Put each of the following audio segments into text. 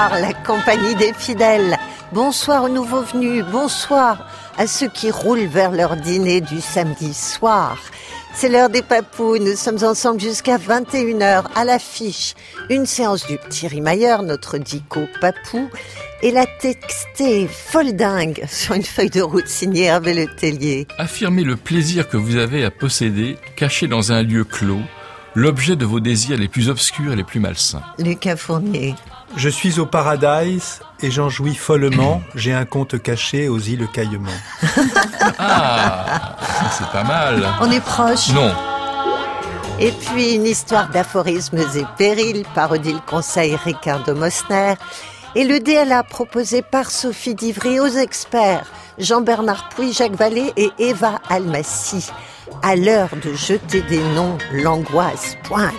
Bonsoir la compagnie des fidèles. Bonsoir aux nouveaux venus. Bonsoir à ceux qui roulent vers leur dîner du samedi soir. C'est l'heure des papous. Nous sommes ensemble jusqu'à 21h à l'affiche. Une séance du petit Rimailleur, notre dico papou, et la textée folle dingue sur une feuille de route signée Hervé Le Tellier. Affirmez le plaisir que vous avez à posséder, caché dans un lieu clos, l'objet de vos désirs les plus obscurs et les plus malsains. Lucas Fournier. Je suis au Paradise et j'en jouis follement. J'ai un compte caché aux îles Caillemont. Ah, c'est pas mal. On est proche. Non. Et puis une histoire d'aphorismes et périls par Odile Conseil Ricardo Mosner. Et le DLA proposé par Sophie Divry aux experts Jean-Bernard Pouy, Jacques Vallée et Eva Almassi. À l'heure de jeter des noms, l'angoisse pointe.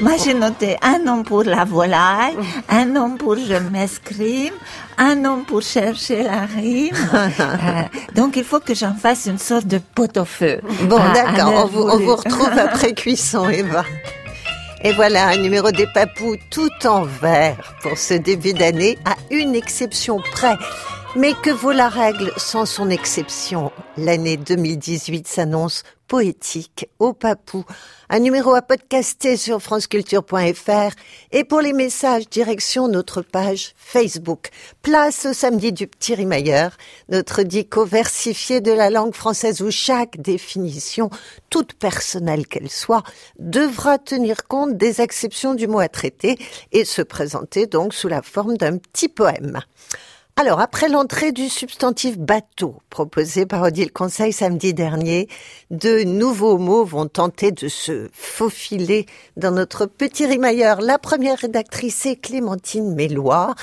Moi, j'ai noté un nom pour la volaille, un nom pour je m'escrime, un nom pour chercher la rime. Euh, donc, il faut que j'en fasse une sorte de pot-au-feu. Bon, à d'accord, on vous, on vous retrouve après cuisson, Eva. Et voilà, un numéro des papous tout en vert pour ce début d'année, à une exception près. Mais que vaut la règle sans son exception? L'année 2018 s'annonce poétique au papou. Un numéro à podcaster sur franceculture.fr et pour les messages, direction notre page Facebook. Place au samedi du petit rimailleur, notre dico versifié de la langue française où chaque définition, toute personnelle qu'elle soit, devra tenir compte des exceptions du mot à traiter et se présenter donc sous la forme d'un petit poème. Alors, après l'entrée du substantif bateau proposé par Odile Conseil samedi dernier, de nouveaux mots vont tenter de se faufiler dans notre petit rimailleur. La première rédactrice est Clémentine Méloir,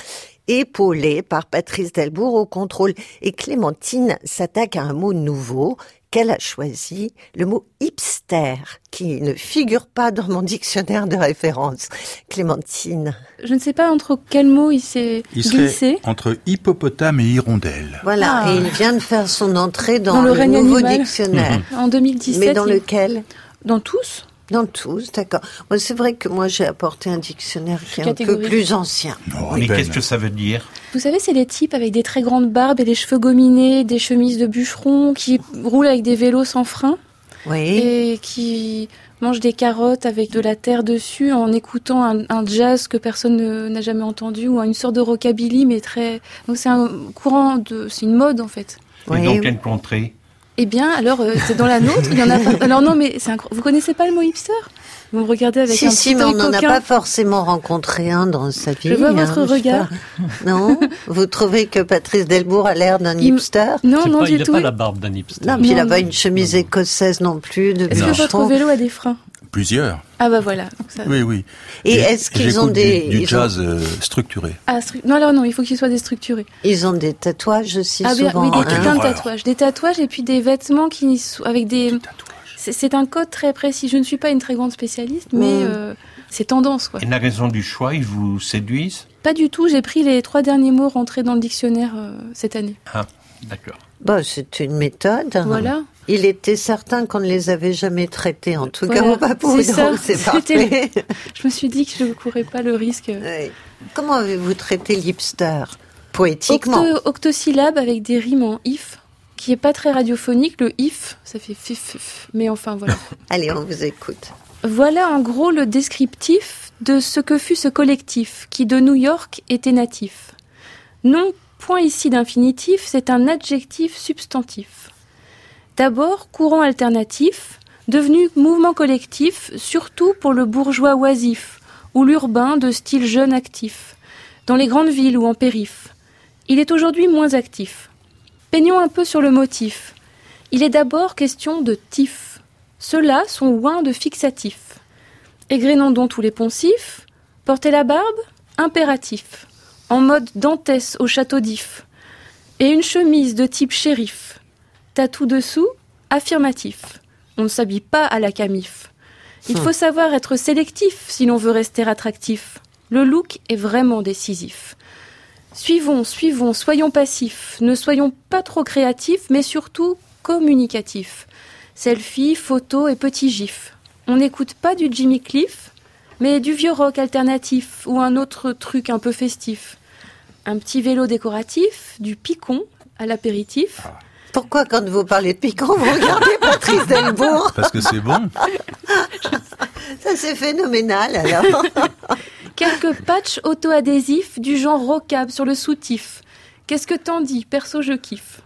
épaulée par Patrice Delbourg au contrôle. Et Clémentine s'attaque à un mot nouveau qu'elle a choisi, le mot hipster, qui ne figure pas dans mon dictionnaire de référence. Clémentine. Je ne sais pas entre quel mot il s'est glissé. entre hippopotame et hirondelle. Voilà, Ah. et il vient de faire son entrée dans, Dans le nouveau animal. dictionnaire. En 2017. Mais dans il- lequel? Dans tous? Dans tous, d'accord. Moi, c'est vrai que moi, j'ai apporté un dictionnaire qui est un peu plus ancien. Oh, Mais qu'est-ce que ça veut dire Vous savez, c'est les types avec des très grandes barbes et des cheveux gominés, des chemises de bûcherons, qui roulent avec des vélos sans frein Oui. et qui mangent des carottes avec de la terre dessus en écoutant un, un jazz que personne ne- n'a jamais entendu ou une sorte de rockabilly, mais très. Donc c'est un courant de. C'est une mode en fait. Oui. Et dans quelle contrée Eh bien, alors, euh, c'est dans la nôtre, il y en a pas. Alors non, mais c'est incro- vous connaissez pas le mot hipster? Vous me regardez avec Si, un si, petit mais on n'en a pas forcément rencontré un dans sa vie. Je vois hein, votre sais regard. Non? Vous trouvez que Patrice Delbourg a l'air d'un Il- hipster? Non, non, pas, du il n'a tout. pas la barbe d'un hipster. Non, puis il n'a pas une chemise écossaise non plus, Est-ce que votre vélo a des freins? Plusieurs. Ah bah voilà. Donc ça- Oui, oui. Et est-ce qu'ils ont des... Du, du ils ont- jazz euh, structuré. Ah, stru- non, alors non, il faut qu'il soit déstructuré. Ils ont des tatouages aussi Ah souvent. oui, des, plein de tatouages. Des tatouages et puis des vêtements qui sont avec des... C'est c'est un code très précis. Je ne suis pas une très grande spécialiste, mais Mm. euh, c'est tendance, quoi. Et la raison du choix, ils vous séduisent? Pas du tout. J'ai pris les trois derniers mots rentrés dans le dictionnaire euh, cette année. Ah, d'accord. Bah, c'est une méthode. Voilà. Il était certain qu'on ne les avait jamais traités, en tout Voilà, cas c'est parfait. Je me suis dit que je ne courais pas le risque. Comment avez-vous traité l'hipster Poétiquement. Octo- octosyllabe avec des rimes en if, qui est pas très radiophonique. Le if, ça fait fif, fif. Mais enfin, voilà. Allez, on vous écoute. Voilà en gros le descriptif de ce que fut ce collectif qui de New York était natif. Non, point ici d'infinitif, c'est un adjectif substantif. D'abord, courant alternatif, devenu mouvement collectif, surtout pour le bourgeois oisif ou l'urbain de style jeune actif, dans les grandes villes ou en périph. Il est aujourd'hui moins actif. Peignons un peu sur le motif. Il est d'abord question de tif. Ceux-là sont oints de fixatif. Égrénons donc tous les poncifs. Porter la barbe Impératif. En mode dantès au château d'if. Et une chemise de type shérif. Tatou dessous Affirmatif. On ne s'habille pas à la camif. Il faut savoir être sélectif si l'on veut rester attractif. Le look est vraiment décisif. Suivons, suivons, soyons passifs, ne soyons pas trop créatifs, mais surtout communicatifs. Selfie, photo et petits gifs. On n'écoute pas du Jimmy Cliff, Mais du vieux rock alternatif ou un autre truc un peu festif. Un petit vélo décoratif, du picon à l'apéritif. Pourquoi quand vous parlez de piquant, vous regardez Patrice Delbourg? Parce que c'est bon. Ça c'est phénoménal alors. Quelques patchs auto-adhésifs du genre rockab sur le soutif. Qu'est-ce que t'en dis? Perso, je kiffe.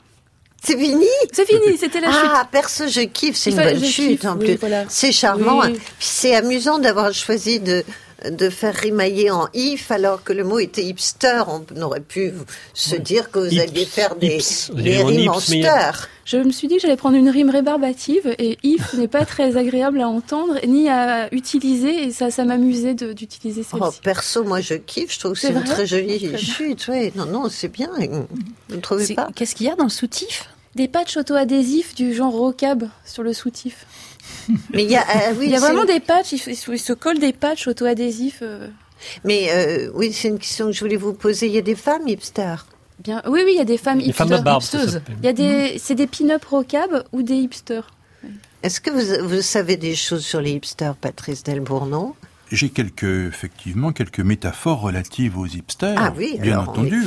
C'est fini C'est fini, c'était la chute. Ah, perso, je kiffe, c'est une bonne chute kiffe, en oui, plus. voilà. C'est charmant. Oui. c'est amusant d'avoir choisi de, de faire rimailler en if alors que le mot était hipster. On aurait pu se dire que vous Ips, alliez faire des, ips. rimes en steur. Je me suis dit que j'allais prendre une rime rébarbative et if n'est pas très agréable à entendre ni à utiliser et ça, ça m'amusait d'utiliser Oh, celle-ci. perso, moi je kiffe, je trouve que C'est une très jolie chute. Ouais. Non, non, c'est bien. Vous ne trouvez pas? Qu'est-ce qu'il y a dans le soutif? Des patchs auto-adhésifs du genre rockab sur le soutif. Mais il y a, euh, oui, Il y a c'est- vraiment des patchs, il, se- il se- il se colle des patchs auto-adhésifs. euh, Mais euh, oui, c'est une question que je voulais vous poser. Il y a des femmes hipsters. bien. Oui, oui, il y a des femmes femmes hipsters. barbe, hipsteuses. s'appelle. Il y a des, c'est des pin-up rockab ou des hipsters. Est-ce que vous, vous savez des choses sur les hipsters, Patrice Delbourg, non? J'ai quelques, effectivement, quelques métaphores relatives aux hipsters. Ah oui, bien alors entendu.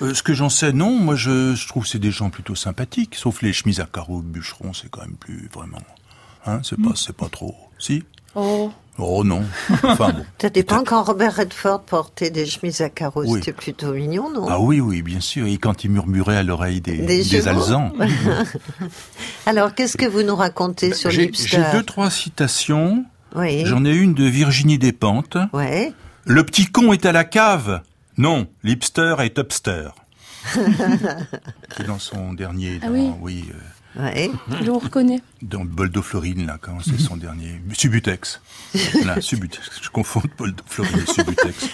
Euh, ce que j'en sais, non. Moi, je, je trouve que c'est des gens plutôt sympathiques. Sauf les chemises à carreaux de bûcheron, c'est quand même plus vraiment. Hein, c'est pas, c'est pas trop. Si. Oh. Oh non. Enfin bon. Ça dépend quand Robert Redford portait des chemises à carreaux, Oui. c'était plutôt mignon, non? Ah oui, oui, bien sûr. Et quand il murmurait à l'oreille des, Des alezans. Alors, qu'est-ce que vous nous racontez sur J'ai j'ai l'hipster deux, trois citations. Oui. J'en ai une de Virginie Despentes. Ouais. Le petit con est à la cave. Non, l'hipster est upster. c'est dans son dernier, Ah dans, oui. oui, euh, Ouais. Je vous reconnais. dans Boldo Florine, là, quand c'est son dernier. Subutex. Là, Subutex. Je confonds Boldo Florine et Subutex.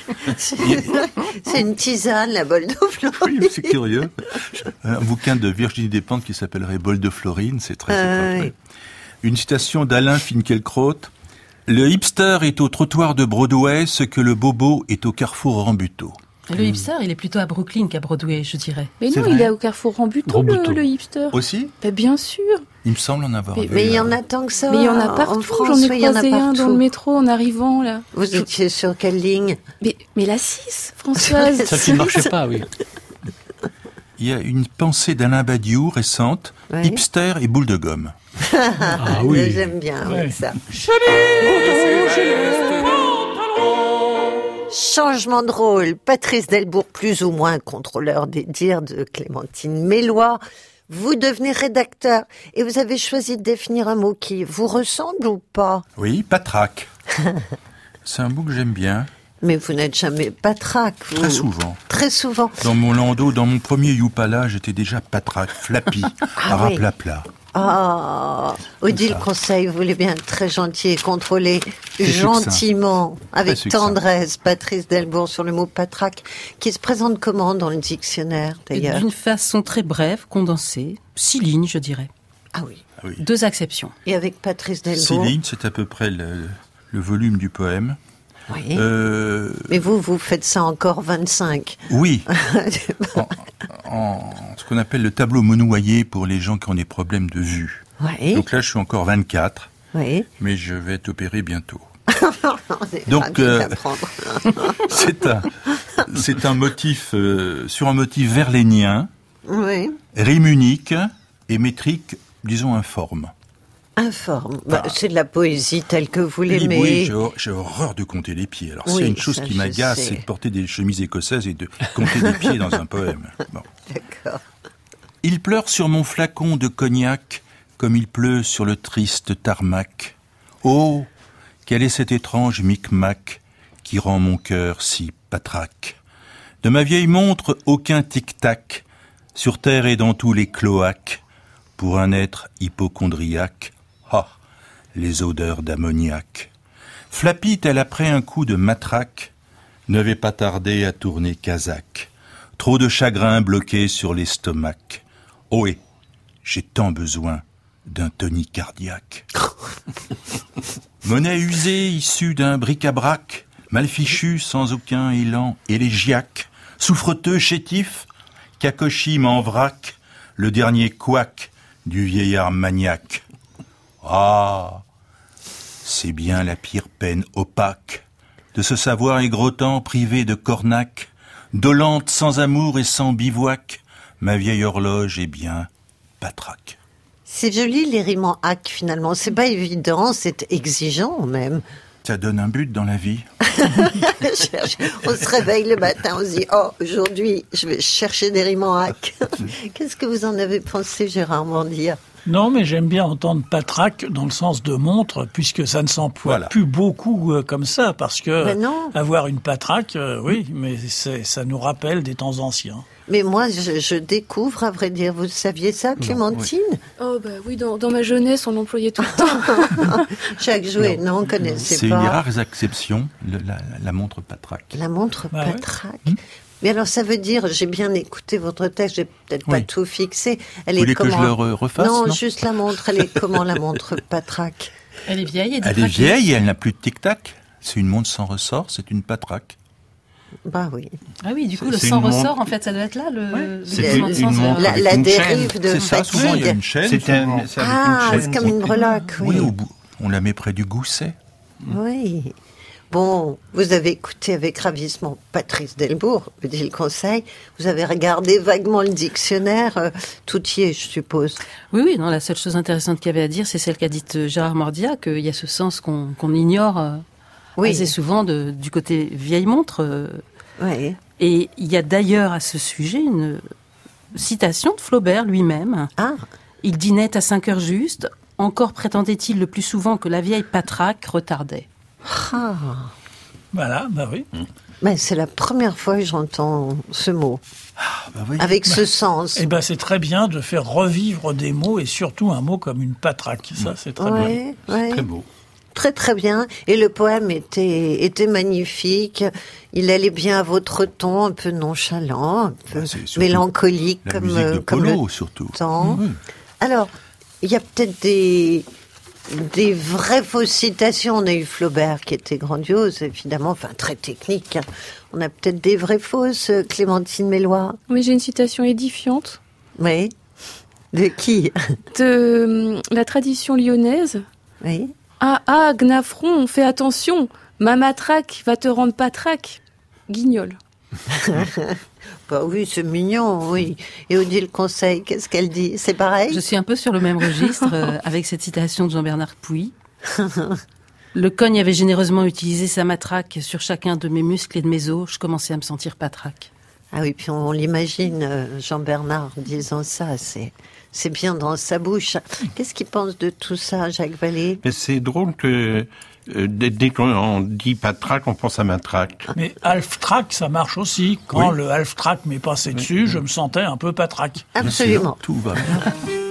C'est une tisane, la bol d'eau Oui, mais c'est curieux. Un bouquin de Virginie Despentes qui s'appellerait Boldo Florine, c'est très, c'est Ah très, très- oui. Une citation d'Alain Finkielkraut. Le hipster est au trottoir de Broadway ce que le bobo est au carrefour Rambuteau. Le hipster, il est plutôt à Brooklyn qu'à Broadway, je dirais. Mais non, vrai il est au carrefour Rambuteau, le, le hipster. Aussi Mais bien sûr. Il me semble en avoir Mais- vu. Mais il y en a tant que ça. Mais il y en a en partout. France, J'en ai en croisé un dans le métro en arrivant là. Vous étiez sur quelle ligne? Mais, mais la 6, Françoise. Celle qui ne marchait pas, oui. Il y a une pensée d'Alain Badiou récente, Ouais. hipster et boule de gomme. Ah oui. J'aime bien Ouais. ça. Changement de rôle. Patrice Delbourg, plus ou moins contrôleur des dires de Clémentine Mélois. Vous devenez rédacteur et vous avez choisi de définir un mot qui vous ressemble ou pas? Oui, patraque. C'est un mot que j'aime bien, Mais vous n'êtes jamais patraque. Vous. très souvent. Très souvent. Dans mon landau, dans mon premier Youpala, j'étais déjà patraque, flappy, Ah oui. Ah, Odile Conseil, vous voulez bien être très gentil et contrôler gentiment, avec tendresse, Patrice Delbourg sur le mot patraque, qui se présente comment dans le dictionnaire d'ailleurs D'une façon très brève, condensée, six lignes, je dirais. Ah oui. Ah oui. Deux exceptions. Et avec Patrice Six Delbourg lignes, c'est à peu près le, le volume du poème. Oui. Euh, Mais vous, vous faites ça encore 25. oui, en, en ce qu'on appelle le tableau monouillé pour les gens qui ont des problèmes de vue. oui, Donc là, je suis encore 24, oui. mais je vais être opéré bientôt. Donc, euh. C'est un, c'est un motif euh, sur un motif verlénien, Oui. rime unique et métrique, disons informe. Informe. Bah, c'est de la poésie telle que vous l'aimez. Oui, j'ai hor- j'ai horreur de compter les pieds. Alors, Oui, s'il y a une chose qui m'agace, c'est de porter des chemises écossaises et de compter des pieds dans un poème. Bon. D'accord. Il pleure sur mon flacon de cognac comme il pleut sur le triste tarmac. Oh, quel est cet étrange micmac qui rend mon cœur si patraque? De ma vieille montre, aucun tic-tac, sur terre et dans tous les cloaques, pour un être hypochondriaque. Ah, les odeurs d'ammoniac. Flappy, tel après un coup de matraque, ne vais pas tarder à tourner Kazakh. Trop de chagrin bloqué sur l'estomac. Ohé, j'ai tant besoin d'un tonique cardiaque. Monnaie usée issue d'un bric-à-brac, mal fichu sans aucun élan élégiaque, souffreteux chétif, Kakoshi en vrac, le dernier couac du vieillard maniaque. Ah, c'est bien la pire peine opaque, de ce savoir égrottant privé de cornac, dolente sans amour et sans bivouac, ma vieille horloge est bien patraque. C'est joli les rimes en hack finalement. C'est pas évident, c'est exigeant même. Ça donne un but dans la vie. on se réveille le matin, on se dit Oh, aujourd'hui, je vais chercher des rimes en hack. Qu'est-ce que vous en avez pensé, Gérard Mandia Non, mais j'aime bien entendre patraque dans le sens de montre, puisque ça ne s'emploie plus beaucoup euh, comme ça, parce que Ben non. avoir une patraque, euh, oui, mais c'est- ça nous rappelle des temps anciens. Mais moi, je, je découvre, à vrai dire. Vous saviez ça, Clémentine Oh bah oui, dans, dans ma jeunesse, on l'employait tout le temps. Jacques Jouet, non, on connaissait C'est pas. une des rares exceptions, le- la, la montre patraque. La montre Bah ouais. Mais alors, ça veut dire, j'ai bien écouté votre texte, j'ai peut-être pas tout fixé. Elle Vous est voulez que comment je le re- refasse, Non, non juste la montre. Elle est comment la montre patraque Elle est vieille et Elle est vieille, elle n'a plus de tic-tac. C'est une montre sans ressort, c'est une patraque. Bah oui. Ah oui, du coup, le sang une ressort, montre- en fait, ça doit être là, le... C'est une- une montre La, avec la une dérive chaîne. de C'est ça, souvent il y a une chaîne. C'est un, Ah, c'est comme une breloque, oui. Oui, au bout. On la met près du gousset. Oui. Bon, vous avez écouté avec ravissement Patrice Delbourg, me dit le conseil. Vous avez regardé vaguement le dictionnaire. euh, tout y est, je suppose. Oui, oui, non, la seule chose intéressante qu'il y avait à dire, c'est celle qu'a dite euh, Gérard Mordia, qu'il y a ce sens qu'on ignore euh, Oui. assez souvent de- du côté vieille montre. euh, Oui. Et il y a d'ailleurs à ce sujet une citation de Flaubert lui-même. Ah, Il dînait à 5 heures juste, encore prétendait-il le plus souvent que la vieille patraque retardait. Ah. Voilà, bah oui. Mais c'est la première fois que j'entends ce mot. Bah oui. Avec ce sens. Eh ben, c'est très bien de faire revivre des mots et surtout un mot comme une patraque. Ça, c'est très bien. Ouais, ouais. Très beau. Très très bien. Et le poème était, était magnifique. Il allait bien à votre ton, un peu nonchalant, un peu Bah, surtout mélancolique La comme, musique de euh, comme Polo, le surtout. temps. Alors, il y a peut-être des, des vraies fausses citations. On a eu Flaubert qui était grandiose, évidemment, enfin très technique. hein. On a peut-être des vraies fausses, euh, Clémentine Mélois. Oui, j'ai une citation édifiante Oui. De qui? De hum, la tradition lyonnaise. Oui. Ah ah, Gnafron, fais attention, ma matraque va te rendre patraque. Guignol. Oui, c'est mignon, oui. Et Odile Conseil, qu'est-ce qu'elle dit? C'est pareil? Je suis un peu sur le même registre euh, avec cette citation de Jean-Bernard Pouy. Le cogne avait généreusement utilisé sa matraque sur chacun de mes muscles et de mes os. Je commençais à me sentir patraque. Ah oui, puis on, l'imagine, euh, Jean-Bernard disant ça, c'est, c'est bien dans sa bouche. Qu'est-ce qu'il pense de tout ça, Jacques Vallée? Mais c'est drôle que euh, dès, dès qu'on dit patraque, on pense à matraque. Mais half-track, ça marche aussi. Quand Oui. le half-track m'est passé dessus, je me sentais un peu patraque. Absolument. Tout va bien.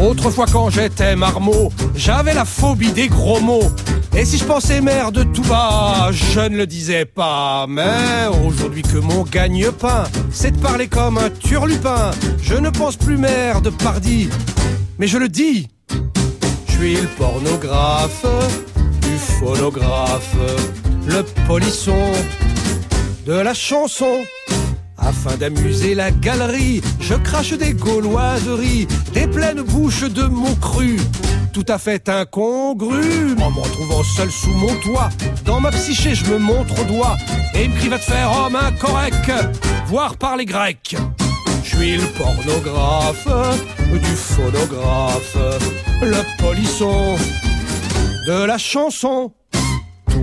Autrefois quand j'étais marmot, j'avais la phobie des gros mots. Et si je pensais merde tout bas, je ne le disais pas. Mais aujourd'hui que mon gagne-pain, c'est de parler comme un turlupin, je ne pense plus merde pardi, mais je le dis. Je suis le pornographe, du phonographe, le polisson de la chanson. Afin d'amuser la galerie, je crache des gauloiseries, des pleines bouches de mots crus, tout à fait incongrus. En me retrouvant seul sous mon toit, dans ma psyché, je me montre au doigt, et me crie va te faire homme incorrect, voire par les grecs. Je suis le pornographe, du phonographe, le polisson de la chanson.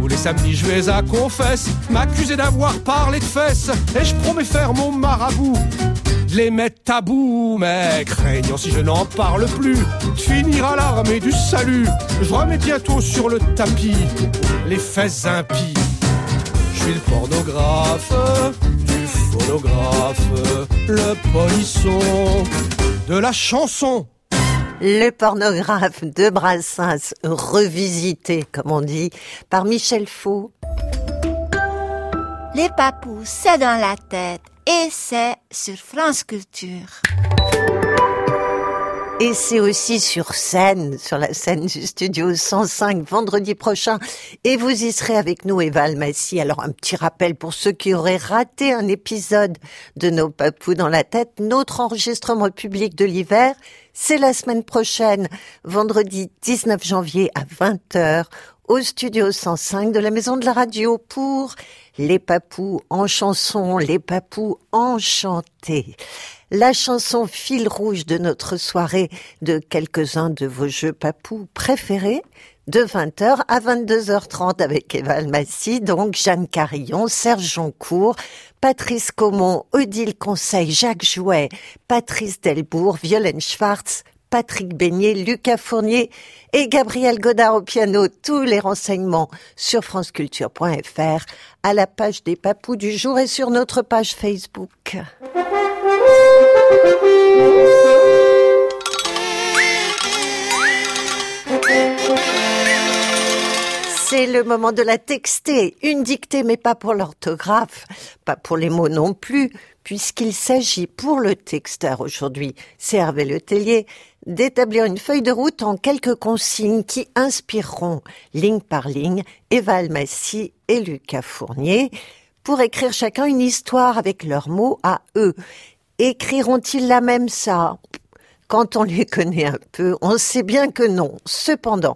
Tous les samedis, je vais à confesse, m'accuser d'avoir parlé de fesses, et je promets faire mon marabout, de les mettre tabou, mais craignant si je n'en parle plus, de à l'armée du salut. Je remets bientôt sur le tapis les fesses impies. Je suis le pornographe, du phonographe, le polisson de la chanson. Le pornographe de Brassens, revisité, comme on dit, par Michel Faux. Les papous, c'est dans la tête et c'est sur France Culture. Et c'est aussi sur scène, sur la scène du studio 105 vendredi prochain. Et vous y serez avec nous, Eva Almassi. Alors un petit rappel pour ceux qui auraient raté un épisode de Nos Papous dans la tête. Notre enregistrement public de l'hiver, c'est la semaine prochaine, vendredi 19 janvier à 20h au studio 105 de la Maison de la Radio pour Les Papous en chanson, Les Papous enchantés la chanson fil rouge de notre soirée de quelques-uns de vos jeux papous préférés de 20h à 22h30 avec Eva Almassi, donc Jeanne Carillon, Serge Joncourt, Patrice Comon, Odile Conseil, Jacques Jouet, Patrice Delbourg, Violaine Schwartz, Patrick Beignet, Lucas Fournier et Gabriel Godard au piano. Tous les renseignements sur franceculture.fr à la page des papous du jour et sur notre page Facebook. C'est le moment de la texter. Une dictée, mais pas pour l'orthographe, pas pour les mots non plus, puisqu'il s'agit pour le texteur aujourd'hui, c'est Hervé Letellier, d'établir une feuille de route en quelques consignes qui inspireront, ligne par ligne, Eva Almassi et Lucas Fournier, pour écrire chacun une histoire avec leurs mots à eux. Écriront-ils la même ça? Quand on les connaît un peu, on sait bien que non. Cependant,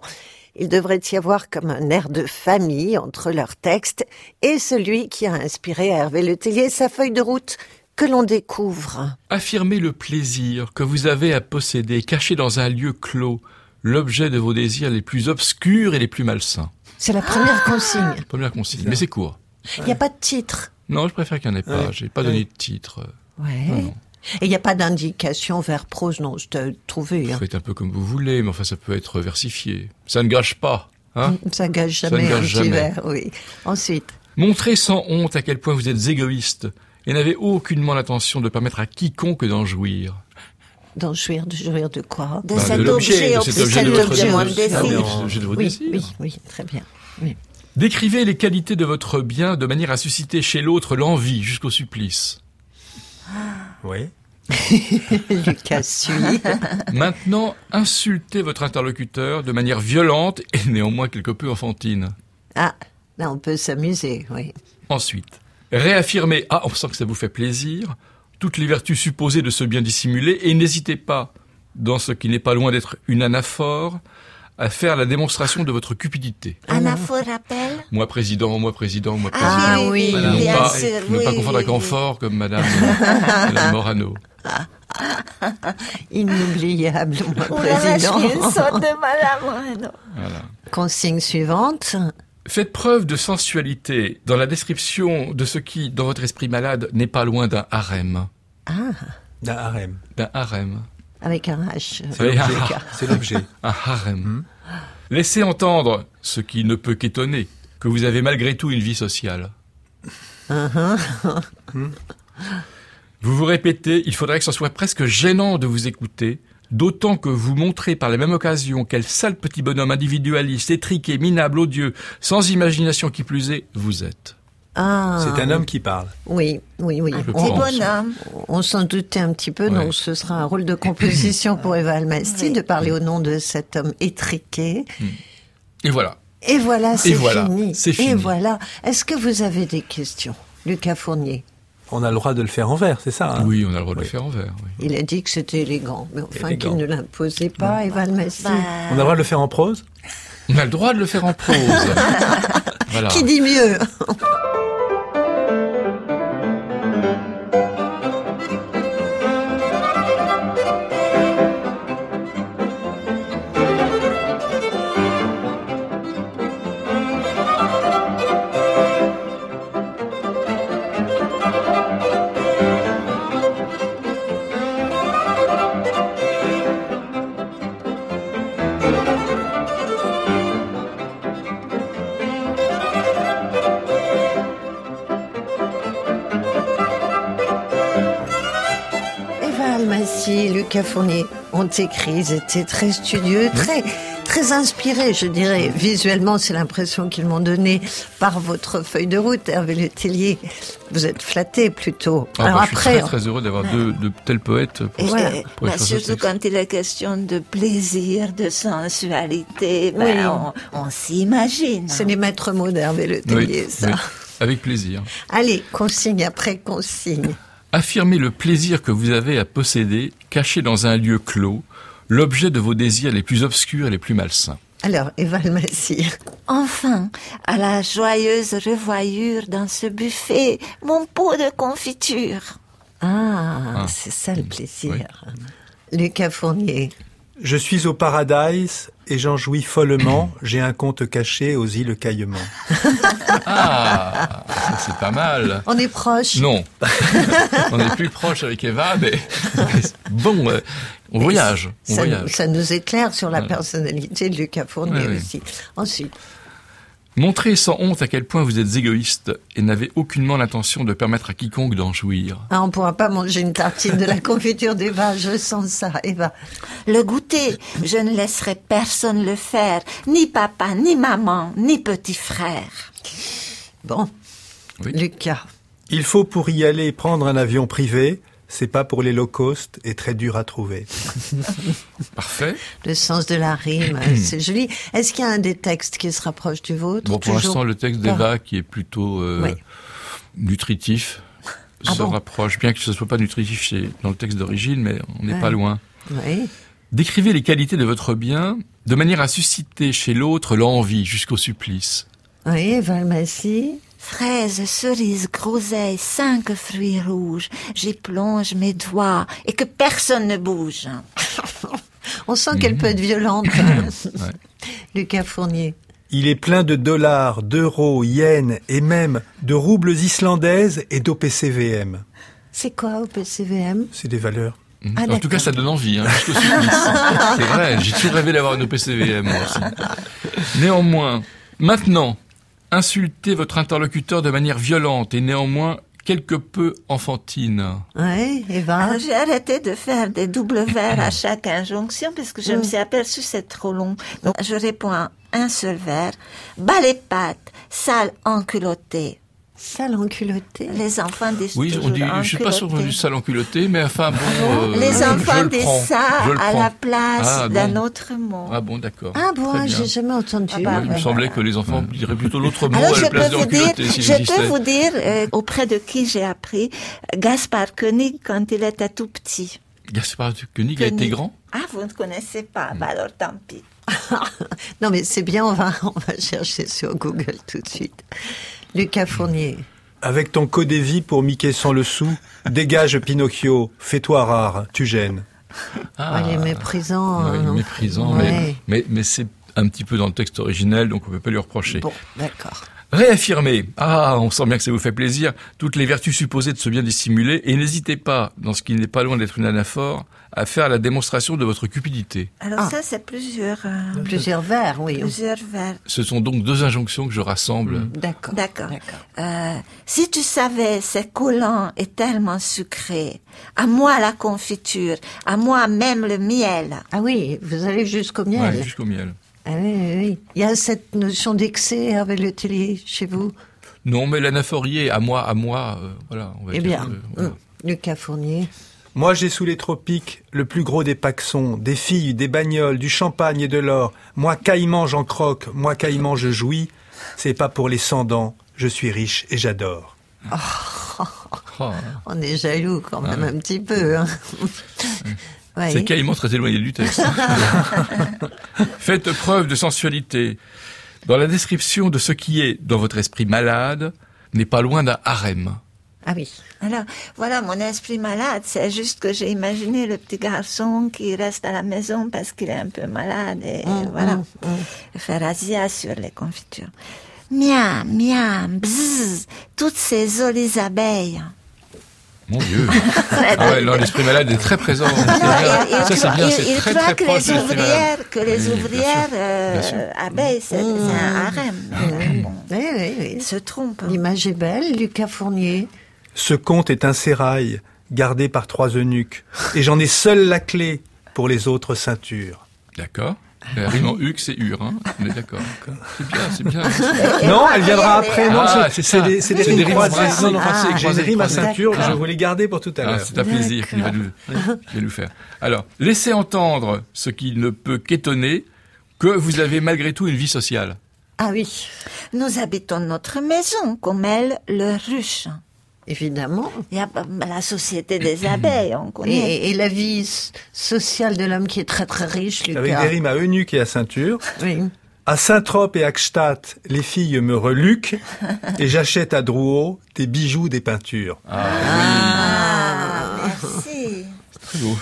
il devrait y avoir comme un air de famille entre leurs textes et celui qui a inspiré à Hervé Letellier sa feuille de route que l'on découvre. Affirmez le plaisir que vous avez à posséder, caché dans un lieu clos, l'objet de vos désirs les plus obscurs et les plus malsains. C'est la première consigne. Première consigne, mais c'est court. Il n'y a pas de titre. Non, je préfère qu'il n'y en ait pas. J'ai pas donné de titre. Ouais. Et il n'y a pas d'indication vers prose, non, je t'ai trouvé. Hein. Faites un peu comme vous voulez, mais enfin ça peut être versifié. Ça ne gâche pas. Hein ça gâche jamais ça ne gâche un jamais. oui. Ensuite. Montrez sans honte à quel point vous êtes égoïste et n'avez aucunement l'intention de permettre à quiconque d'en jouir. D'en jouir, de jouir de quoi? De bah, cet objet, de cet objet de votre désir. Oui, oui, oui, très bien. Oui. Décrivez les qualités de votre bien de manière à susciter chez l'autre l'envie jusqu'au supplice. Oui. Lucas suit. Maintenant, insultez votre interlocuteur de manière violente et néanmoins quelque peu enfantine. Ah, là on peut s'amuser, oui. Ensuite, réaffirmez, ah on sent que ça vous fait plaisir, toutes les vertus supposées de ce bien dissimulé et n'hésitez pas, dans ce qui n'est pas loin d'être une anaphore, à faire la démonstration de votre cupidité. Anaphore rappelle Moi président, moi président, moi président. Ah oui, Madame, bien pas, sûr, Ne oui, pas confondre oui, avec Amphore comme Madame, Madame Morano. Inoubliable, moi Oh là là, je président. sorte de madame. non. Voilà. Consigne suivante. Faites preuve de sensualité dans la description de ce qui, dans votre esprit malade, n'est pas loin d'un harem. Ah, D'un harem. D'un harem. Avec un H. C'est Oui, l'objet. ah, C'est l'objet. Un harem. Laissez entendre, ce qui ne peut qu'étonner, que vous avez malgré tout une vie sociale. Vous vous répétez, il faudrait que ce soit presque gênant de vous écouter, d'autant que vous montrez par la même occasion quel sale petit bonhomme individualiste, étriqué, minable, odieux, sans imagination qui plus est, vous êtes. Ah, C'est un homme qui parle. Oui, oui, oui. On, bonhomme. on s'en doutait un petit peu, Ouais. donc ce sera un rôle de composition pour Eva Almasti de parler au nom de cet homme étriqué. Et voilà. Et voilà, c'est voilà, fini. c'est Et voilà. Est-ce que vous avez des questions, Lucas Fournier? On a le droit de le faire en vers, c'est ça hein? Oui, on a le droit de Oui. le faire en vert. oui. Il a dit que c'était élégant, mais enfin qu'il ne l'imposait pas, Eva Almasti. Bah, On a le droit de le faire en prose? On a le droit de le faire en prose. voilà. Qui dit mieux? Lucas Fournier ont écrit, ils étaient très studieux, très, très inspiré, je dirais. Visuellement, c'est l'impression qu'ils m'ont donné par votre feuille de route, Hervé Le Tellier. Vous êtes flatté plutôt. Ah, Alors bah, je suis après, très, très heureux d'avoir deux, de tels poètes pour, Voilà. pour bah, surtout quand il est question de plaisir, de sensualité, ben, Oui. on, on s'imagine. c'est les maîtres mots d'Hervé Le Oui, Tellier, ça. oui, avec plaisir. Allez, consigne après consigne. Affirmez le plaisir que vous avez à posséder, caché dans un lieu clos, l'objet de vos désirs les plus obscurs et les plus malsains. Alors, Eva Massy. Enfin, à la joyeuse revoyure dans ce buffet, mon pot de confiture. Ah, Ah. c'est ça le plaisir. Lucas Fournier. Je suis au paradise et j'en jouis follement. J'ai un compte caché aux îles Caillemont. Ah, ça, c'est pas mal. On est proche. Non, on est plus proche avec Eva, mais bon, euh, on voyage, on Ça, voyage. ça nous éclaire sur la Voilà. personnalité de Lucas Fournier aussi. Ensuite, Montrez sans honte à quel point vous êtes égoïste et n'avez aucunement l'intention de permettre à quiconque d'en jouir. ah, on pourra pas manger une tartine de la confiture d'Eva, je sens ça, Eva. Le goûter, je ne laisserai personne le faire, ni papa, ni maman, ni petit frère. Bon, Oui. Lucas. Il faut pour y aller prendre un avion privé. C'est pas pour les low cost et très dur à trouver. Parfait. Le sens de la rime, c'est joli. Est-ce qu'il y a un des textes qui se rapproche du vôtre Bon, pour l'instant, le texte d'Eva, qui est plutôt euh, Oui. nutritif, Ah se bon rapproche, bien que ce ne soit pas nutritif chez, dans le texte d'origine, mais on n'est Ouais. pas loin. Oui. Décrivez les qualités de votre bien de manière à susciter chez l'autre l'envie jusqu'au supplice. Oui, Eva Massy. Fraises, cerises, groseilles, cinq fruits rouges. J'y plonge mes doigts et que personne ne bouge. On sent qu'elle peut être violente. Lucas Fournier. Il est plein de dollars, d'euros, yens et même de roubles islandaises et d'OPCVM. C'est quoi au PCVM C'est des valeurs. Mhm. Ah, en tout cas, ça donne envie, hein. C'est vrai, j'ai toujours rêvé d'avoir une OPCVM, moi aussi. Néanmoins, maintenant, insultez votre interlocuteur de manière violente et néanmoins quelque peu enfantine. Oui, Eva. Alors, j'ai arrêté de faire des doubles vers à chaque injonction parce que je me suis aperçue c'est trop long. Donc, je réponds à un seul vers. Bas les pattes, sale enculotté. Sale enculotté. Les enfants disent Oui, on dit, je suis pas sûr du sale enculotté, mais enfin bon. euh, Les je enfants prends, ça à la place Ah, d'un bon. autre mot. Ah bon, d'accord. Ah bon, ah, j'ai jamais entendu. Ah bah, il me semblait que les enfants diraient plutôt l'autre mot Alors à je la place peux vous dire, d'enculotté s'il je peux vous dire euh, auprès de qui j'ai appris Gaspard Koenig quand il était tout petit. Gaspard Koenig a été grand? Ah, vous ne connaissez pas Bah alors tant pis. Non, mais c'est bien, on va, on va chercher sur Google tout de suite. Lucas Fournier. Avec ton codévi pour Mickey sans le sou, dégage Pinocchio, fais-toi rare, tu gênes. Ah, il est méprisant. Oui, hein. méprisant, Ouais. mais, mais, mais c'est un petit peu dans le texte originel, donc on ne peut pas lui reprocher. Bon, d'accord. Réaffirmez, ah, on sent bien que ça vous fait plaisir, toutes les vertus supposées de ce bien dissimulé, et n'hésitez pas, dans ce qui n'est pas loin d'être une anaphore, à faire la démonstration de votre cupidité. Alors Ah. ça, c'est plusieurs, euh, Plusieurs vers, oui. plusieurs vers. Ce sont donc deux injonctions que je rassemble. D'accord. D'accord. Euh, si tu savais, c'est collant et tellement sucré. À moi la confiture, à moi même le miel. Ah oui, vous allez jusqu'au miel. Ouais, jusqu'au miel. Ah oui, oui, oui. Il y a cette notion d'excès avec le télé chez vous. Non, mais l'anaphorier, à moi, à moi, euh, voilà, on va Eh dire bien, que, voilà. hum, Lucas Fournier. Moi j'ai sous les tropiques le plus gros des paxons, des filles, des bagnoles, du champagne et de l'or. Moi caïman j'en croque, moi caïman je jouis. C'est pas pour les sans dents, je suis riche et j'adore. Oh, On est jaloux quand même Ah. un petit peu. Hein. Ouais. C'est carrément très éloigné du texte. Faites preuve de sensualité. Dans la description de ce qui est dans votre esprit malade, n'est pas loin d'un harem. Ah oui. Alors, voilà, mon esprit malade, c'est juste que j'ai imaginé le petit garçon qui reste à la maison parce qu'il est un peu malade et Hum, voilà, hum, hum. faire Asia sur les confitures. Miam, miam, bzzz, toutes ces jolies abeilles. Mon Dieu. Ah ouais, non, l'esprit malade est très présent. Bien. il, il Ça, c'est bien, très, très que proche les ouvrières, que les Oui, ouvrières euh, sûr. abeilles, c'est c'est un harem. Bon, Oui, oui, oui. il se trompe. L'image est belle, Lucas Fournier. Ce conte est un sérail, gardé par trois eunuques, et j'en ai seul la clé pour les autres ceintures. D'accord. La rime en huc, c'est ur, hein. On est d'accord. C'est bien, c'est bien. Non, elle viendra après. Non, Ah, c'est- ça. des, c'est des rimes des rimes croisées. Non, non, croisées, J'ai des croisées, rimes à ceinture, Ah. je vous les garder pour tout à Ah, l'heure. c'est un plaisir qu'il va nous, va nous faire. Alors, laissez entendre ce qui ne peut qu'étonner, que vous avez malgré tout une vie sociale. Ah oui. Nous habitons notre maison, comme elle, le ruche. Évidemment. Il y a la société des abeilles, on connaît. Et, et la vie sociale de l'homme qui est très très riche, Lucas. Avec des rimes à eunuque et à ceinture. Oui. À Saint-Trope et à Gstaad, les filles me reluquent et j'achète à Drouot des bijoux, des peintures. Ah, merci. Très beau.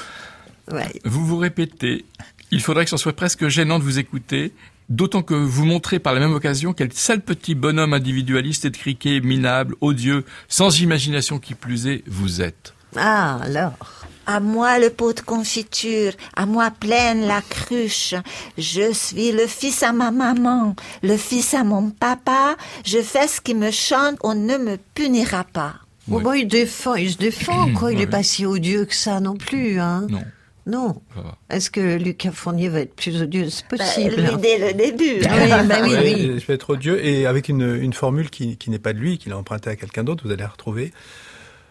Ouais. Vous vous répétez. Il faudrait que ce soit presque gênant de vous écouter, d'autant que vous montrez par la même occasion quel sale petit bonhomme individualiste, étriqué, minable, odieux, sans imagination qui plus est, vous êtes. Ah, alors. À moi le pot de confiture, à moi pleine la cruche. Je suis le fils à ma maman, le fils à mon papa. Je fais ce qui me chante, on ne me punira pas. Bon, Ouais. bon, il défend, il se défend, quoi. Il Ouais, est pas si odieux que ça non plus, hein. Non, Non. va. Est-ce que Lucas Fournier va être plus odieux? C'est Bah, possible. lui, dès le début. Oui, bah oui, oui. Je vais être odieux et avec une, une formule qui, qui n'est pas de lui, qu'il a empruntée à quelqu'un d'autre, vous allez la retrouver.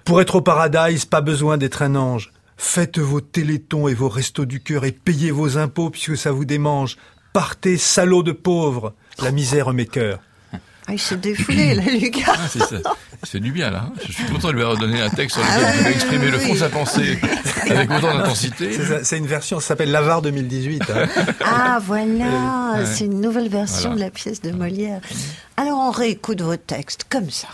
Pour être au paradise, pas besoin d'être un ange. Faites vos télétons et vos restos du cœur et payez vos impôts puisque ça vous démange. Partez, salauds de pauvres, la misère mes cœurs. Ah, il s'est défoulé, là, Lucas. Ah, c'est ça. C'est du bien, là. hein. Je suis content de lui avoir donné un texte sur lequel il pouvait exprimer le fond de sa pensée avec autant d'intensité. C'est une version, ça s'appelle l'avare 2018. hein. Ah, voilà. Ouais. C'est une nouvelle version Voilà. de la pièce de Molière. Alors, on réécoute vos textes comme ça.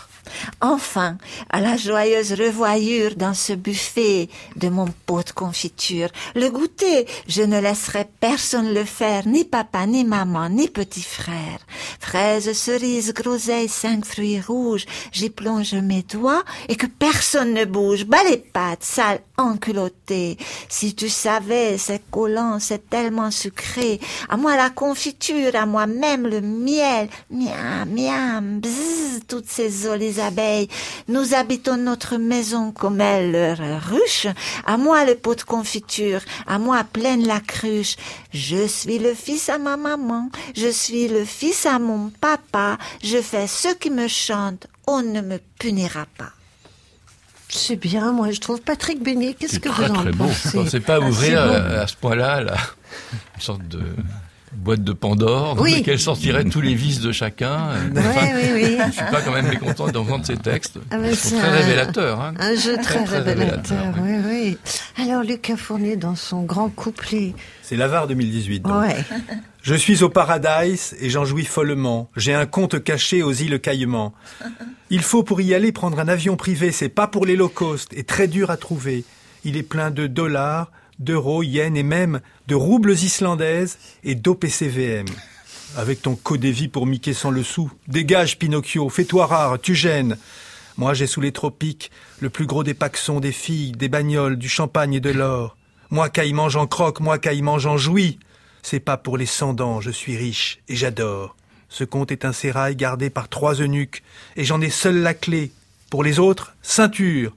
Enfin, à la joyeuse revoyure dans ce buffet de mon pot de confiture, le goûter, je ne laisserai personne le faire, ni papa, ni maman, ni petit frère. Fraises, cerises, groseilles, cinq fruits rouges, j'y plonge mes doigts et que personne ne bouge. Bas les pattes, sale enculottée. Si tu savais, c'est collant, c'est tellement sucré. À moi la confiture, à moi même le miel. Miam, miam, bzzz, toutes ces jolies abeilles. Nous habitons notre maison comme elles leur ruche. À moi le pot de confiture, à moi pleine la cruche. Je suis le fils à ma maman, je suis le fils à mon papa. Je fais ce qui me chante, on ne me punira pas. C'est bien, moi, je trouve. Patrick Beignet, qu'est-ce que très vous en très pensez C'est pas Ah, ouvrir à ce point-là là, une sorte de boîte de Pandore dans Oui. laquelle sortiraient tous les vices de chacun. Oui, oui, oui. Je suis pas quand même mécontent d'entendre ces textes. Ah, Ils sont c'est très un- révélateurs. Hein. Un jeu très, Très, très révélateur, révélateur, oui, oui. Alors, Lucas Fournier, dans son grand couplet. C'est l'avare 2018. donc. Ouais. Je suis au paradise et j'en jouis follement. J'ai un compte caché aux îles Caïmans. Il faut pour y aller prendre un avion privé, c'est pas pour les low cost et très dur à trouver. Il est plein de dollars, d'euros, yens et même de roubles islandaises et d'OPCVM. Avec ton codévi pour Mickey sans le sou. Dégage Pinocchio, fais-toi rare, tu gênes. Moi j'ai sous les tropiques le plus gros des paxons, des filles, des bagnoles, du champagne et de l'or. Moi caïman j'en croque, moi caïman j'en jouis. C'est pas pour les cent dents, je suis riche et j'adore. Ce compte est un sérail gardé par trois eunuques, et j'en ai seul la clé. Pour les autres, ceinture.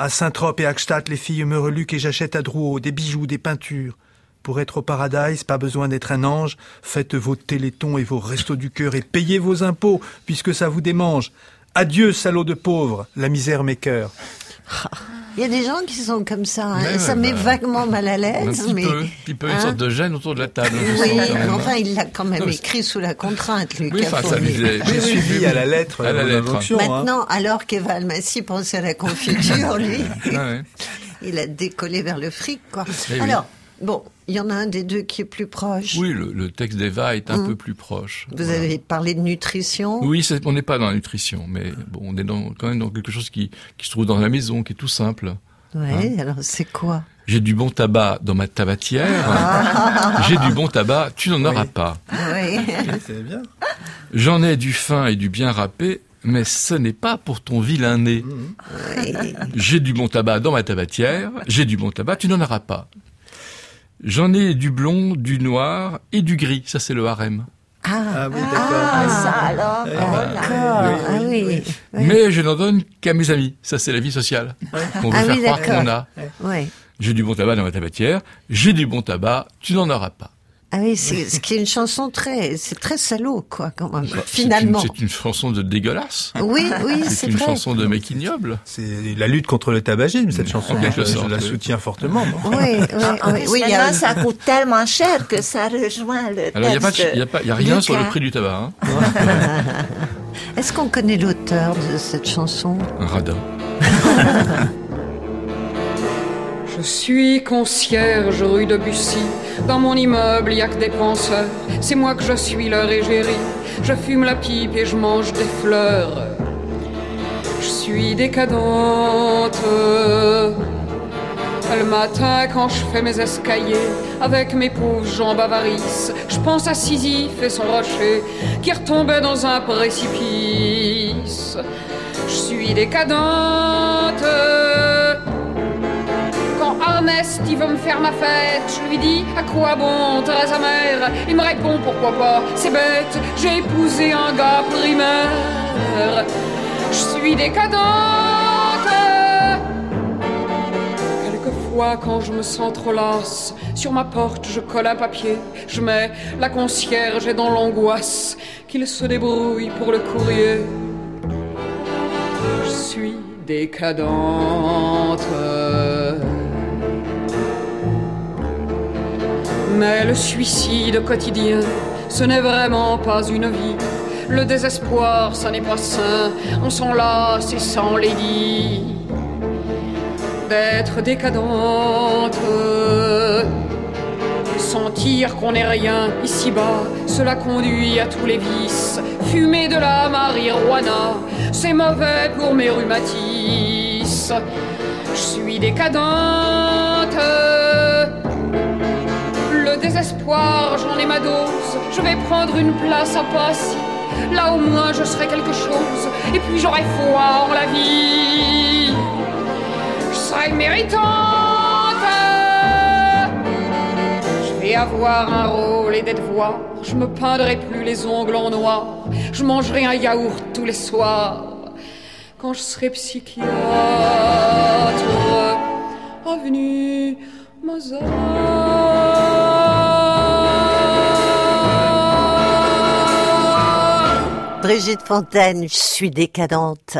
À Saint-Trope et à Gstaad, les filles me reluquent et j'achète à Drouot des bijoux, des peintures. Pour être au paradise, pas besoin d'être un ange. Faites vos télétons et vos restos du cœur et payez vos impôts, puisque ça vous démange. Adieu, salauds de pauvres, la misère mes cœurs. Il y a des gens qui sont comme ça. hein. Ouais, ça met bah, vaguement mal à Un l'aise. petit mais... peu, un petit peu une Hein sorte de gêne autour de la table. Oui, mais même. enfin, il l'a quand même Non, écrit sous la contrainte, Lucas Oui, enfin, ça J'ai suivi à la lettre À la euh, lettre. hein. Maintenant, alors qu'Eva Almassi pensait à la confiture, lui, Ah ouais. il a décollé vers le fric, quoi. Eh oui. Alors, bon, il y en a un des deux qui est plus proche. Oui, le, le texte d'Eva est un peu plus proche. Vous Voilà. avez parlé de nutrition. Oui, on n'est pas dans la nutrition, mais bon, on est dans, quand même dans quelque chose qui, qui se trouve dans la maison, qui est tout simple. Ouais, Hein alors c'est quoi? J'ai du bon tabac dans ma tabatière. J'ai du bon tabac, tu n'en auras pas. Oui. C'est bien. J'en ai du fin et du bien râpé, mais ce n'est pas pour ton vilain nez. oui. J'ai du bon tabac dans ma tabatière, j'ai du bon tabac, tu n'en auras pas. J'en ai du blond, du noir et du gris, ça c'est le harem. Ah, Ah oui, d'accord. Ah, ça alors, d'accord. Ah oui. oui. Mais je n'en donne qu'à mes amis, ça c'est la vie sociale qu'on veut Ah faire oui, croire qu'on a. J'ai du bon tabac dans ma tabatière, j'ai du bon tabac, tu n'en auras pas. Ah oui, c'est ce qui est une chanson très, c'est très salaud, quoi, quand même. Finalement. C'est une, une, chanson de dégueulasse. Oui, oui, c'est C'est une chanson de mec ignoble. C'est la lutte contre le tabagisme, cette chanson. quelque je, sorte, la oui. soutiens fortement. Oui, oui, oui, oui, a- ça coûte tellement cher que ça rejoint le Alors, il n'y a, pas de- texte il y a, pas- il y a rien sur le prix du tabac. Hein. Est-ce qu'on connaît l'auteur de cette chanson? Un radin. Je suis concierge rue de Bussy. Dans mon immeuble, y a que des penseurs. C'est moi que je suis leur égérie. Je fume la pipe et je mange des fleurs. Je suis décadente. Le matin, quand je fais mes escaliers avec mes pauvres jambes avarices, je pense à Sisyphe et son rocher qui retombait dans un précipice. Je suis décadente. Ernest il veut me faire ma fête, je lui dis à quoi bon, très amer. Il me répond pourquoi pas, c'est bête, j'ai épousé un gars primaire. Je suis décadente. Quelquefois, quand je me sens trop lasse, sur ma porte je colle un papier. Je mets la concierge et dans l'angoisse qu'il se débrouille pour le courrier. Je suis décadente. Mais le suicide quotidien, ce n'est vraiment pas une vie. Le désespoir, ça n'est pas sain. On s'en lasse et s'en les dit. D'être décadente. Sentir qu'on n'est rien ici-bas, cela conduit à tous les vices. Fumer de la marijuana, c'est mauvais pour mes rhumatismes. Je suis décadente. Désespoir, j'en ai ma dose. Je vais prendre une place à Passy. Là au moins je serai quelque chose. Et puis j'aurai foi en la vie. Je serai méritante. Je vais avoir un rôle et des devoirs. Je me peindrai plus les ongles en noir. Je mangerai un yaourt tous les soirs. Quand je serai psychiatre. Avenue Mozart. Brigitte Fontaine, je suis décadente.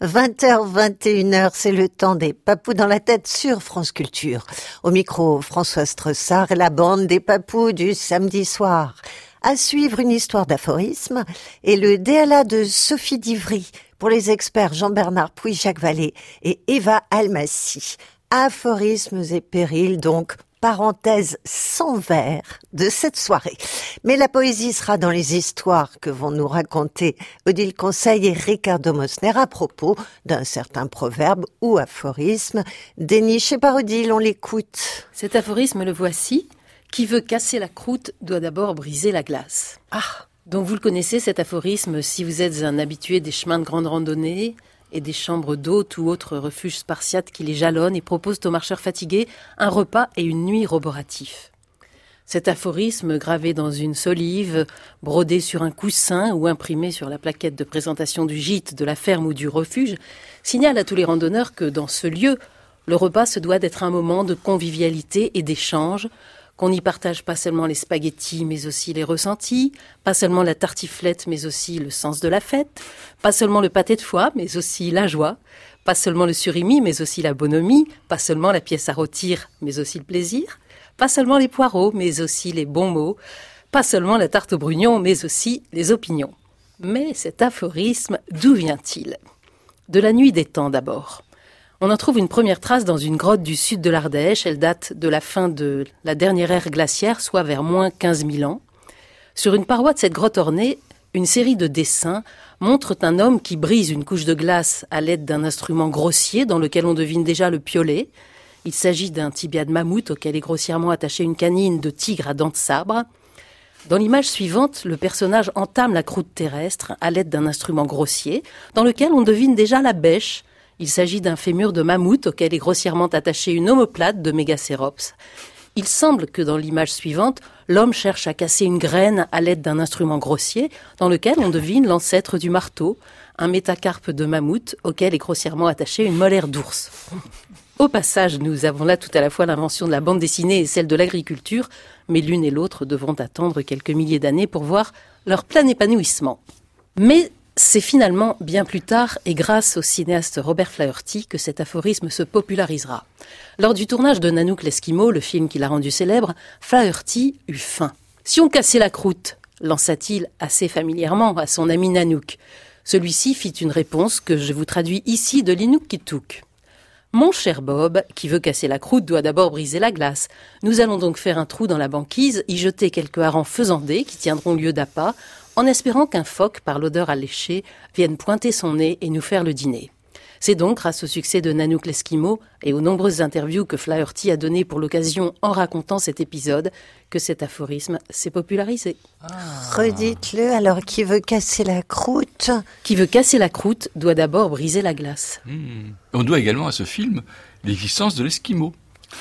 20h, 21h, c'est le temps des papous dans la tête sur France Culture. Au micro, François Stressard et la bande des papous du samedi soir. À suivre une histoire d'aphorisme et le DLA de Sophie Divry pour les experts Jean-Bernard Pouy, Jacques Vallée et Eva Almassi. Aphorismes et périls, donc parenthèse sans verre de cette soirée. Mais la poésie sera dans les histoires que vont nous raconter Odile Conseil et Ricardo Mosner à propos d'un certain proverbe ou aphorisme déniché par Odile. On l'écoute. Cet aphorisme, le voici. Qui veut casser la croûte doit d'abord briser la glace. Ah, Donc vous le connaissez, cet aphorisme, si vous êtes un habitué des chemins de grande randonnée et des chambres d'hôtes ou autres refuges spartiates qui les jalonnent et proposent aux marcheurs fatigués un repas et une nuit roboratifs. Cet aphorisme, gravé dans une solive, brodé sur un coussin ou imprimé sur la plaquette de présentation du gîte, de la ferme ou du refuge, signale à tous les randonneurs que dans ce lieu, le repas se doit d'être un moment de convivialité et d'échange, qu'on n'y partage pas seulement les spaghettis, mais aussi les ressentis, pas seulement la tartiflette, mais aussi le sens de la fête, pas seulement le pâté de foie, mais aussi la joie, pas seulement le surimi, mais aussi la bonhomie, pas seulement la pièce à rôtir, mais aussi le plaisir, pas seulement les poireaux, mais aussi les bons mots, pas seulement la tarte aux brugnons, mais aussi les opinions. Mais cet aphorisme, d'où vient-il? De la nuit des temps d'abord. On en trouve une première trace dans une grotte du sud de l'Ardèche. Elle date de la fin de la dernière ère glaciaire, soit vers moins 15 000 ans. Sur une paroi de cette grotte ornée, une série de dessins montrent un homme qui brise une couche de glace à l'aide d'un instrument grossier dans lequel on devine déjà le piolet. Il s'agit d'un tibia de mammouth auquel est grossièrement attachée une canine de tigre à dents de sabre. Dans l'image suivante, le personnage entame la croûte terrestre à l'aide d'un instrument grossier dans lequel on devine déjà la bêche, il s'agit d'un fémur de mammouth auquel est grossièrement attachée une omoplate de Mégacérops. Il semble que dans l'image suivante, l'homme cherche à casser une graine à l'aide d'un instrument grossier dans lequel on devine l'ancêtre du marteau, un métacarpe de mammouth auquel est grossièrement attachée une molaire d'ours. Au passage, nous avons là tout à la fois l'invention de la bande dessinée et celle de l'agriculture, mais l'une et l'autre devront attendre quelques milliers d'années pour voir leur plein épanouissement. Mais c'est finalement bien plus tard et grâce au cinéaste Robert Flaherty que cet aphorisme se popularisera. Lors du tournage de Nanook l'Esquimau, le film qui l'a rendu célèbre, Flaherty eut faim. Si on cassait la croûte, lança-t-il assez familièrement à son ami Nanook. Celui-ci fit une réponse que je vous traduis ici de l'Inuktitut. Mon cher Bob, qui veut casser la croûte, doit d'abord briser la glace. Nous allons donc faire un trou dans la banquise, y jeter quelques harengs faisandés qui tiendront lieu d'appât, en espérant qu'un phoque, par l'odeur alléchée, vienne pointer son nez et nous faire le dîner. C'est donc grâce au succès de Nanook l'Esquimau et aux nombreuses interviews que Flaherty a données pour l'occasion en racontant cet épisode que cet aphorisme s'est popularisé. Ah. Redites-le, alors qui veut casser la croûte? Qui veut casser la croûte doit d'abord briser la glace. Hmm. On doit également à ce film l'existence de l'Esquimau.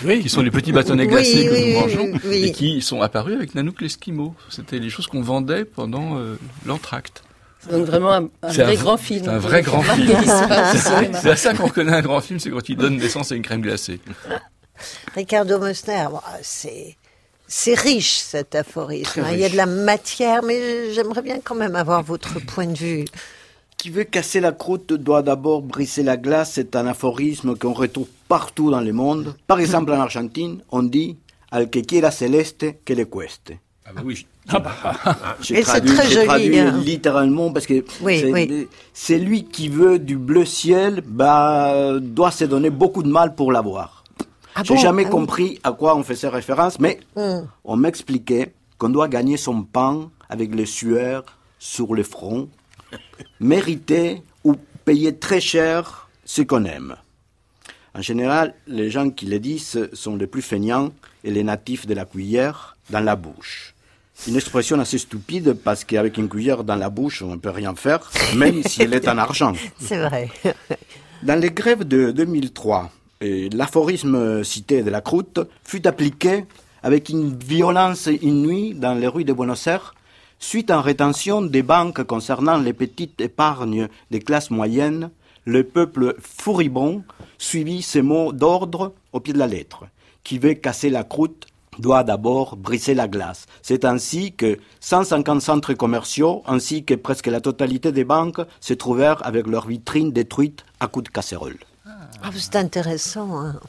Oui. qui sont les petits bâtonnets glacés que nous mangeons et qui sont apparus avec Nanook l'Esquimau. C'était les choses qu'on vendait pendant euh, l'entracte. Donc vraiment un, vrai grand film. C'est un vrai grand film. c'est à ça qu'on reconnaît un grand film, c'est quand il donne naissance à une crème glacée. Ricardo Mosner, c'est c'est riche cet aphorisme. Hein. Il y a de la matière, mais j'aimerais bien quand même avoir votre point de vue. Qui veut casser la croûte doit d'abord briser la glace. C'est un aphorisme qu'on retrouve partout dans le monde. Par exemple, en Argentine, on dit Al que quiera celeste, que le cueste. Ah bah oui, ah bah. J'ai traduit, traduit hein. littéralement parce que c'est lui qui veut du bleu ciel, bah, doit se donner beaucoup de mal pour l'avoir. Ah J'ai jamais ah compris à quoi on faisait référence, mais hmm. on m'expliquait qu'on doit gagner son pain avec les sueurs sur le front, mériter ou payer très cher ce qu'on aime. En général, les gens qui le disent sont les plus feignants et les natifs de la cuillère dans la bouche une expression assez stupide parce qu'avec une cuillère dans la bouche, on ne peut rien faire, même si elle est en argent. C'est vrai. Dans les grèves de 2003, l'aphorisme cité de la croûte fut appliqué avec une violence inouïe dans les rues de Buenos Aires suite en rétention des banques concernant les petites épargnes des classes moyennes. Le peuple furibond suivit ces mots d'ordre au pied de la lettre. Qui veut casser la croûte doit d'abord briser la glace. C'est ainsi que 150 centres commerciaux ainsi que presque la totalité des banques se trouvèrent avec leurs vitrines détruites à coups de casserole. Ah, c'est intéressant. Hein.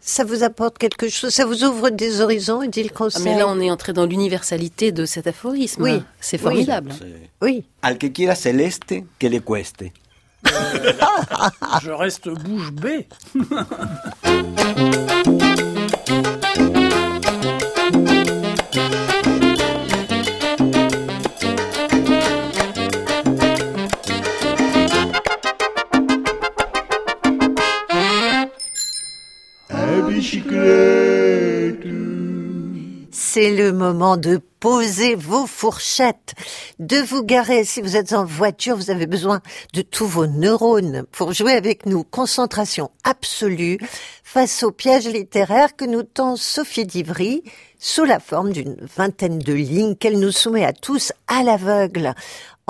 Ça vous apporte quelque chose, ça vous ouvre des horizons, dit le conseil. Ah, mais là, on est entré dans l'universalité de cet aphorisme. Oui, c'est formidable. Oui. Al que quiera celeste, que le cueste. Je reste bouche bée. C'est le moment de poser vos fourchettes, de vous garer. Si vous êtes en voiture, vous avez besoin de tous vos neurones pour jouer avec nous. Concentration absolue face au piège littéraire que nous tend Sophie Divry sous la forme d'une vingtaine de lignes qu'elle nous soumet à tous à l'aveugle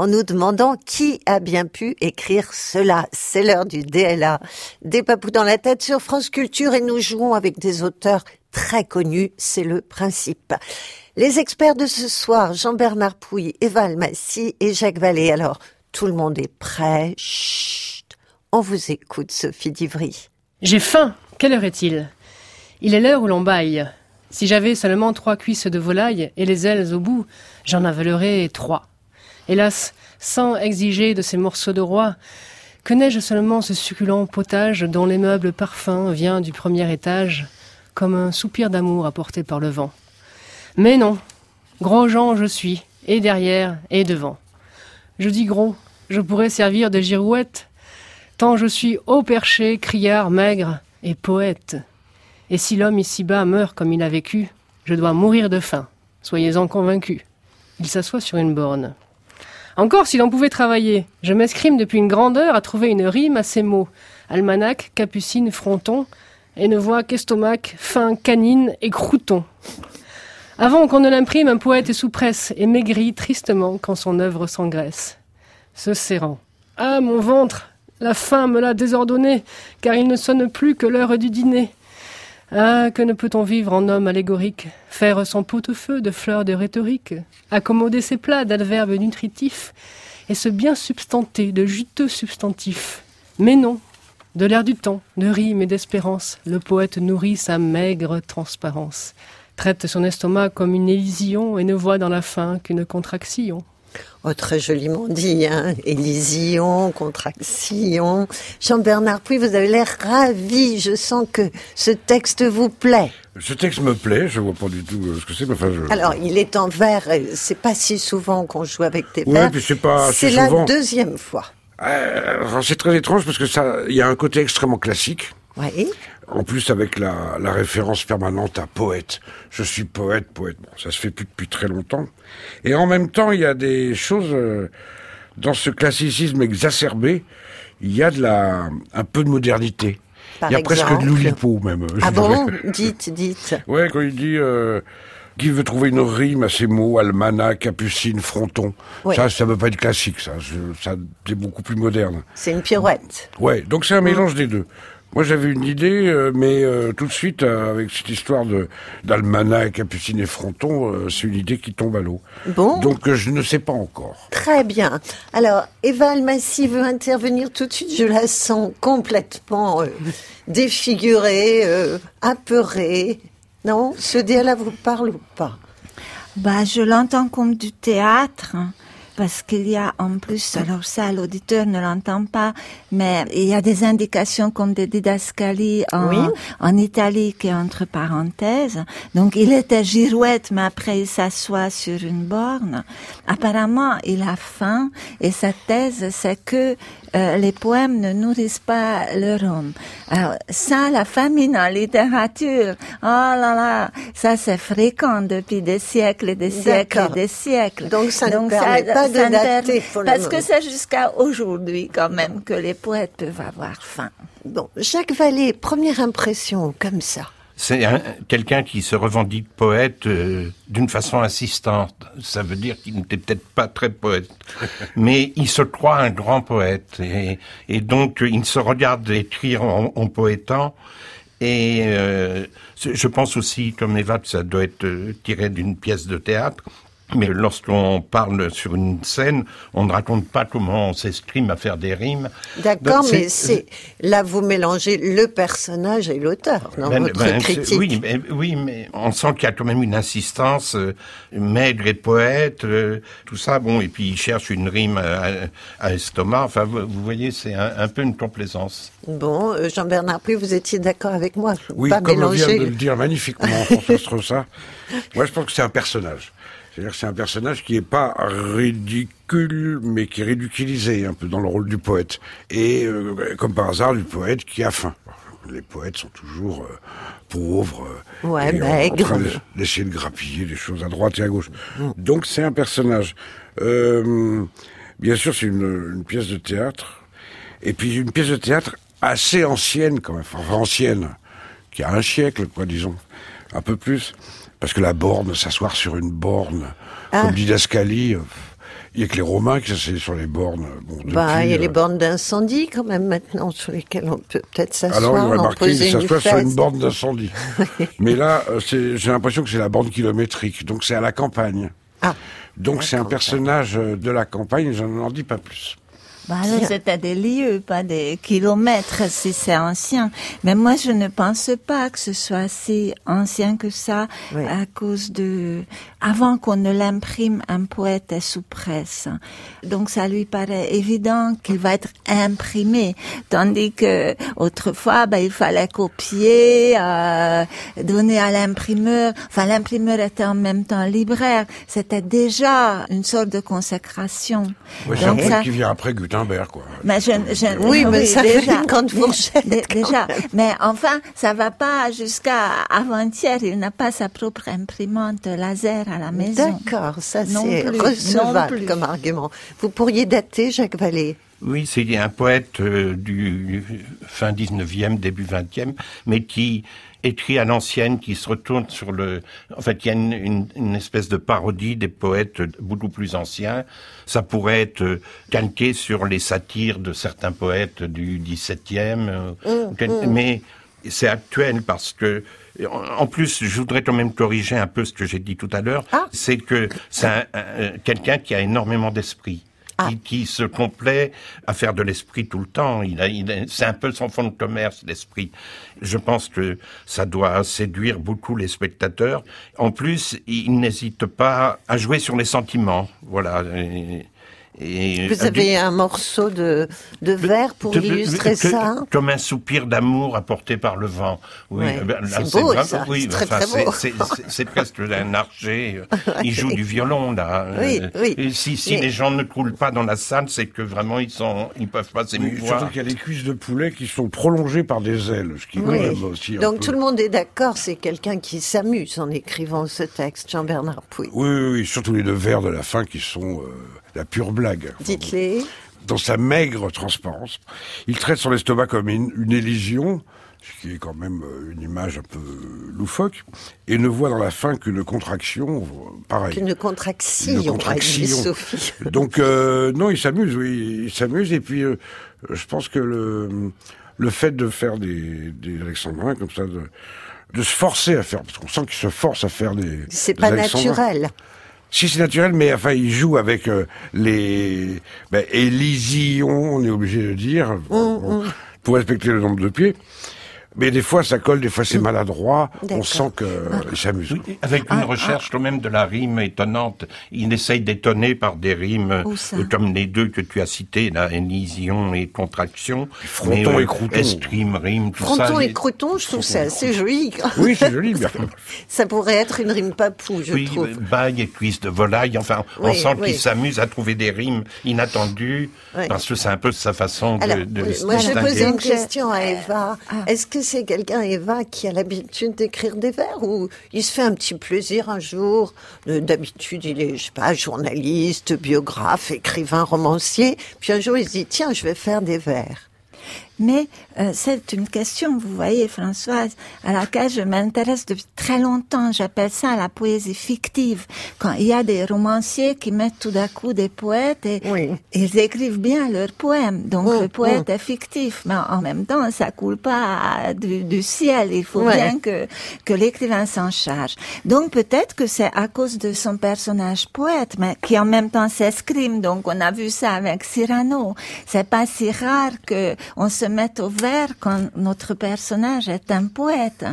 en nous demandant qui a bien pu écrire cela. C'est l'heure du DLA. Des papous dans la tête sur France Culture et nous jouons avec des auteurs très connus, c'est le principe. Les experts de ce soir, Jean-Bernard Pouille, Eva Almassi et Jacques Vallée. Alors, tout le monde est prêt? Chut. On vous écoute, Sophie Divry. J'ai faim. Quelle heure est-il? Il est l'heure où l'on baille. Si j'avais seulement trois cuisses de volaille et les ailes au bout, j'en avalerais trois. Hélas, sans exiger de ces morceaux de roi, que n'ai-je seulement ce succulent potage dont meubles parfum vient du premier étage, comme un soupir d'amour apporté par le vent. Mais non, gros Jean je suis, et derrière et devant. Je dis gros, je pourrais servir de girouette, tant je suis haut perché, criard, maigre et poète. Et si l'homme ici-bas meurt comme il a vécu, je dois mourir de faim, soyez-en convaincus. Il s'assoit sur une borne. Encore si l'on pouvait travailler. Je m'escrime depuis une grande heure à trouver une rime à ces mots. Almanach, capucine, fronton, et ne voit qu'estomac, fin, canine et crouton. Avant qu'on ne l'imprime, un poète est sous presse et maigrit tristement quand son œuvre s'engraisse. Se serrant. Ah, mon ventre La faim me l'a désordonné, car il ne sonne plus que l'heure du dîner. Ah, que ne peut-on vivre en homme allégorique Faire son pot-au-feu de fleurs de rhétorique Accommoder ses plats d'adverbes nutritifs Et se bien substanter de juteux substantifs? Mais non, de l'air du temps, de rime et d'espérance, le poète nourrit sa maigre transparence, traite son estomac comme une élision et ne voit dans la faim qu'une contraction. Oh, très joliment dit, hein. Élision, contraction. Jean-Bernard Puy, vous avez l'air ravi. Je sens que ce texte vous plaît. Ce texte me plaît, je vois pas du tout euh, ce que c'est, mais enfin, je... Alors, il est en vers, c'est pas si souvent qu'on joue avec des ouais, vers. puis c'est pas C'est la deuxième fois. Euh, c'est très étrange parce que ça, il y a un côté extrêmement classique. Oui. En plus, avec la, la, référence permanente à poète. Je suis poète, poète. Bon, ça se fait plus depuis très longtemps. Et en même temps, il y a des choses euh, dans ce classicisme exacerbé. Il y a de la, un peu de modernité. Par il y a exemple. presque de l'oulipo même. Ah bon? Dites, dites. Ouais, quand il dit euh, qui veut trouver une rime à ces mots, almanach, capucine, fronton. Ouais. Ça, ça veut pas être classique, ça. Ça c'est beaucoup plus moderne. C'est une pirouette. Ouais, donc c'est un mélange des deux. Moi, j'avais une idée, euh, mais euh, tout de suite, euh, avec cette histoire de d'almanach, capucine et fronton, euh, c'est une idée qui tombe à l'eau. Bon. Donc, je ne sais pas encore. Très bien. Alors, Eva Almassi veut intervenir tout de suite. Je la sens complètement défigurée, apeurée. Non Ce dialogue vous parle ou pas? Bah, je l'entends comme du théâtre. Parce qu'il y a en plus, alors ça, l'auditeur ne l'entend pas, mais il y a des indications comme des didascalies en, Oui. en italique et entre parenthèses. Donc il était girouette, mais après il s'assoit sur une borne. Apparemment, il a faim et sa thèse, c'est que euh, les poèmes ne nourrissent pas leur homme. Alors ça, la famine en littérature, oh là là, ça c'est fréquent depuis des siècles et des siècles et des siècles. Donc, ça ne permet pas de dater Parce que c'est jusqu'à aujourd'hui quand même que les poètes peuvent avoir faim. Bon, Jacques Vallée, première impression comme ça. C'est un- quelqu'un qui se revendique poète euh, d'une façon insistante. Ça veut dire qu'il n'était peut-être pas très poète, mais il se croit un grand poète et, et donc il se regarde écrire en, en poétant. Et euh, je pense aussi, comme Eva, que ça doit être euh, tiré d'une pièce de théâtre. Mais lorsqu'on parle sur une scène, on ne raconte pas comment on s'escrime à faire des rimes. D'accord, mais c'est là vous mélangez le personnage et l'auteur dans Ben, votre ben, critique. Oui, mais, oui, mais on sent qu'il y a quand même une insistance, euh, maigre et poète, euh, tout ça. Bon, et puis il cherche une rime à, à estomac. Enfin, vous, vous voyez, c'est un, un peu une complaisance. Bon, euh, Jean-Bernard Puy, vous étiez d'accord avec moi Oui, Pas comme vient mélanger. de le dire magnifiquement François Strossa, moi je pense que c'est un personnage. C'est-à-dire que c'est un personnage qui n'est pas ridicule, mais qui est ridiculisé un peu dans le rôle du poète. Et euh, comme par hasard, du poète qui a faim. Les poètes sont toujours euh, pauvres, euh, Ouais, et en- train de- d'essayer de grappiller des choses à droite et à gauche. Donc c'est un personnage. Euh, bien sûr, c'est une, une pièce de théâtre. Et puis une pièce de théâtre assez ancienne quand même, enfin ancienne, qui a un siècle, quoi, disons, un peu plus. Parce que la borne, s'asseoir sur une borne, Ah. comme didascalie, euh, il y a que les Romains qui s'asseyaient sur les bornes. Bon, Bah, il y a les euh, bornes d'incendie quand même maintenant sur lesquelles on peut peut-être alors, il s'asseoir, aurait marqué, il s'assoit sur une borne d'incendie. Mais là, euh, c'est- j'ai l'impression que c'est la borne kilométrique, donc c'est à la campagne. Ah, donc c'est un personnage de la campagne, je n'en dis pas plus. Bah alors, c'était des lieues, pas des kilomètres si c'est ancien. Mais moi, je ne pense pas que ce soit si ancien que ça Oui. à cause de... Avant qu'on ne l'imprime, un poète est sous presse. Donc ça lui paraît évident qu'il va être imprimé. Tandis que autrefois, bah, il fallait copier, euh, donner à l'imprimeur. Enfin, l'imprimeur était en même temps libraire. C'était déjà une sorte de consécration. Ouais, c'est un ça- qui vient après Quoi. mais je, je- Oui, mais ça fait déjà, une grande fourchette, Déjà, mais enfin, ça va pas jusqu'à avant-hier. Il n'a pas sa propre imprimante laser à la maison. D'accord, ça c'est recevable plus. comme argument. Vous pourriez dater Jacques Vallée Oui, c'est un poète euh, du fin 19e, début 20e, mais qui écrit à l'ancienne qui se retourne sur le... En fait, il y a une, une, espèce de parodie des poètes beaucoup plus anciens. Ça pourrait être euh, calqué sur les satires de certains poètes du XVIIe. Mmh, mmh. Mais c'est actuel parce que en plus, je voudrais quand même corriger un peu ce que j'ai dit tout à l'heure. Ah. C'est que c'est quelqu'un qui a énormément d'esprit. Ah. Qui, se complaît à faire de l'esprit tout le temps. Il c'est un peu son fond de commerce, l'esprit. Je pense que ça doit séduire beaucoup les spectateurs. En plus, il n'hésite pas à jouer sur les sentiments. Voilà. Vous avez un morceau de, de verre pour illustrer ça Comme un soupir d'amour apporté par le vent. Oui, ben, c'est beau, ça. Oui, très, très beau. C'est presque un archer. Il joue du violon, là. Oui, oui. Et si, si les gens ne coulent pas dans la salle, c'est que vraiment, ils sont, ils peuvent pas s'émouvoir. Surtout qu'il y a des cuisses de poulet qui sont prolongées par des ailes, ce qui aussi Donc tout le monde est d'accord, c'est quelqu'un qui s'amuse en écrivant ce texte, Jean-Bernard Pouy. Oui, oui, oui, surtout les deux vers de la fin qui sont... Euh, la pure blague. Dites-les. Dans sa maigre transparence, il traite son estomac comme une, une élision, ce qui est quand même euh, une image un peu loufoque, et ne voit dans la fin qu'une contraction, pareil. Qu'une contraction, une contraction. Sophie. Donc euh, non, il s'amuse, oui, il s'amuse, et puis euh, je pense que le, le fait de faire des, des alexandrins comme ça, de, de se forcer à faire, parce qu'on sent qu'il se force à faire des. C'est pas naturel. Si c'est naturel, mais enfin, il joue avec euh, les ben, Élysion, on est obligé de dire, mmh, mmh. pour respecter le nombre de pieds. Mais des fois, ça colle, des fois, c'est maladroit. On sent qu'il ah. s'amuse. avec une ah, recherche ah. quand même de la rime étonnante. Il essaye d'étonner par des rimes euh, comme les deux que tu as cités, la élision et contraction. Fronton et crouton. Escrime, rime, tout ça. Fronton et crouton, je trouve ça assez joli. Oui, c'est joli, bien. ça pourrait être une rime papou, je trouve. Oui, bail et cuisse de volaille. Enfin, on sent qu'il s'amuse à trouver des rimes inattendues. Parce que c'est un peu sa façon de, de Moi, je posais une question à Eva. Est-ce que c'est quelqu'un, Eva, qui a l'habitude d'écrire des vers ou il se fait un petit plaisir un jour? D'habitude, il est, je sais pas, journaliste, biographe, écrivain, romancier. Puis un jour, il se dit, tiens, je vais faire des vers. Mais euh, c'est une question, vous voyez, Françoise, à laquelle je m'intéresse depuis très longtemps. J'appelle ça la poésie fictive. Quand il y a des romanciers qui mettent tout d'un coup des poètes et ils écrivent bien leurs poèmes. Donc le poète est fictif, mais en même temps, ça coule pas du, ciel. Il faut bien que que l'écrivain s'en charge. Donc peut-être que c'est à cause de son personnage poète, mais qui en même temps s'escrime. Donc on a vu ça avec Cyrano. C'est pas si rare que on se mette au vert quand notre personnage est un poète.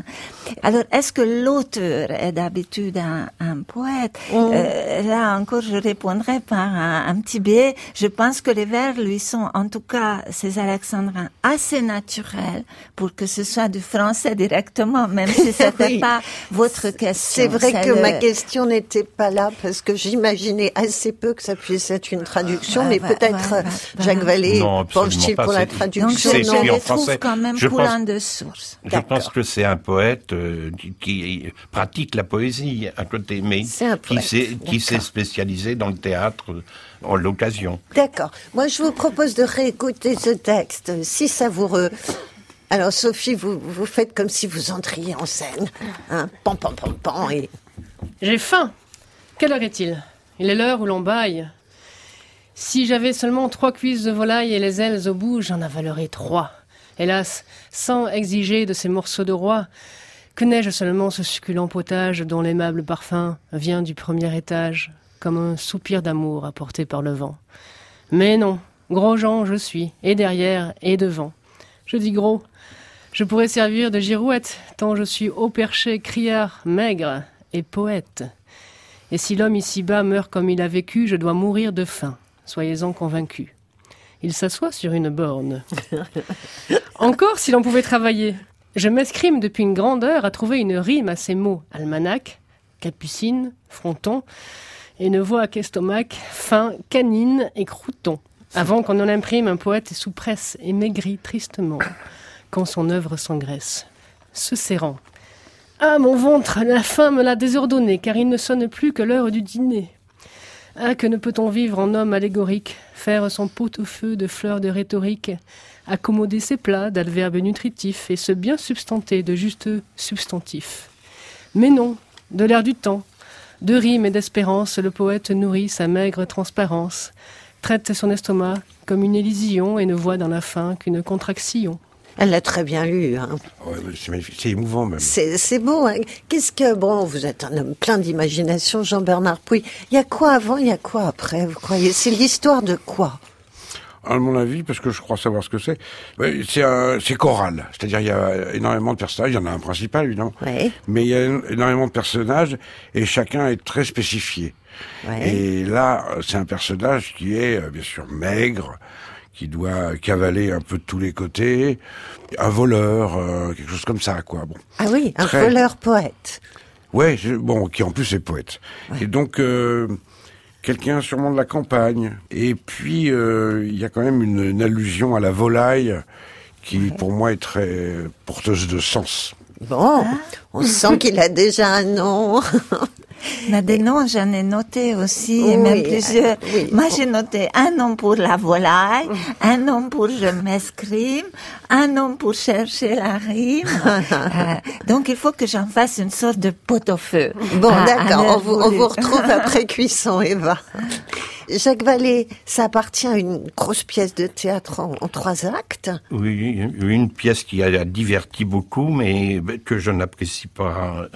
Alors, est-ce que l'auteur est d'habitude un, un poète? Oh. euh, Là encore, je répondrai par un, petit biais. Je pense que les vers lui sont, en tout cas, ces alexandrins, assez naturels pour que ce soit du français directement, même si ce n'était pas votre question. C'est vrai que ma question n'était pas là parce que j'imaginais assez peu que ça puisse être une traduction, mais peut-être Jacques Vallée penche-t-il pour la traduction je en français. quand même je pense, de source. Je pense que c'est un poète euh, qui, pratique la poésie à côté, mais qui s'est spécialisé dans le théâtre en l'occasion. D'accord. Moi, je vous propose de réécouter ce texte, si savoureux. Alors, Sophie, vous, vous faites comme si vous entriez en scène. Hein, pan, pan, pan, pan, et... J'ai faim. Quelle heure est-il? Il est l'heure où l'on baille. Si j'avais seulement trois cuisses de volaille et les ailes au bout, j'en avalerais trois. Hélas, sans exiger de ces morceaux de roi, que n'ai-je seulement ce succulent potage dont l'aimable parfum vient du premier étage, comme un soupir d'amour apporté par le vent. Mais non, gros Jean je suis, et derrière et devant. Je dis gros, je pourrais servir de girouette, tant je suis haut perché, criard, maigre et poète. Et si l'homme ici-bas meurt comme il a vécu, je dois mourir de faim soyez-en convaincus. Il s'assoit sur une borne. Encore si l'on pouvait travailler. Je m'escrime depuis une grande heure à trouver une rime à ces mots almanach, capucine, fronton, et ne voix qu'estomac, fin, canine et crouton, avant qu'on en imprime un poète sous presse et maigri tristement, quand son œuvre s'engraisse, se serrant. Ah, mon ventre, la faim me l'a désordonné, car il ne sonne plus que l'heure du dîner. Ah, que ne peut-on vivre en homme allégorique, faire son pot au feu de fleurs de rhétorique, accommoder ses plats d'adverbes nutritifs et se bien substanter de justes substantifs? Mais non, de l'air du temps, de rimes et d'espérance, le poète nourrit sa maigre transparence, traite son estomac comme une élision et ne voit dans la faim qu'une contraction. Elle l'a très bien lu. Hein. c'est magnifique, c'est émouvant même. C'est beau. Hein. Qu'est-ce que bon, vous êtes un homme plein d'imagination, Jean-Bernard Pouy. Il y a quoi avant, il y a quoi après Vous croyez? C'est l'histoire de quoi? À mon avis, parce que je crois savoir ce que c'est, c'est choral. C'est-à-dire, il y a énormément de personnages. Il y en a un principal, évidemment. Mais il y a énormément de personnages et chacun est très spécifié. Et là, c'est un personnage qui est, euh, bien sûr, maigre, qui doit cavaler un peu de tous les côtés, un voleur, euh, quelque chose comme ça, quoi. Bon. Ah oui, un voleur poète. Ouais, bon, qui en plus est poète. Et donc, euh, quelqu'un sûrement de la campagne. Et puis, euh, il y a quand même une, allusion à la volaille qui, pour moi, est très porteuse de sens. Bon, on sent qu'il a déjà un nom. Mais des noms, j'en ai noté aussi, et même plusieurs. Moi, j'ai noté un nom pour la volaille, un nom pour je m'escrime, un nom pour chercher la rime. Euh, donc, il faut que j'en fasse une sorte de pot au feu. Bon, d'accord, on, on vous retrouve après cuisson, Eva. Jacques Vallée, ça appartient à une grosse pièce de théâtre en, trois actes. Oui, une pièce qui a diverti beaucoup, mais que je n'apprécie pas.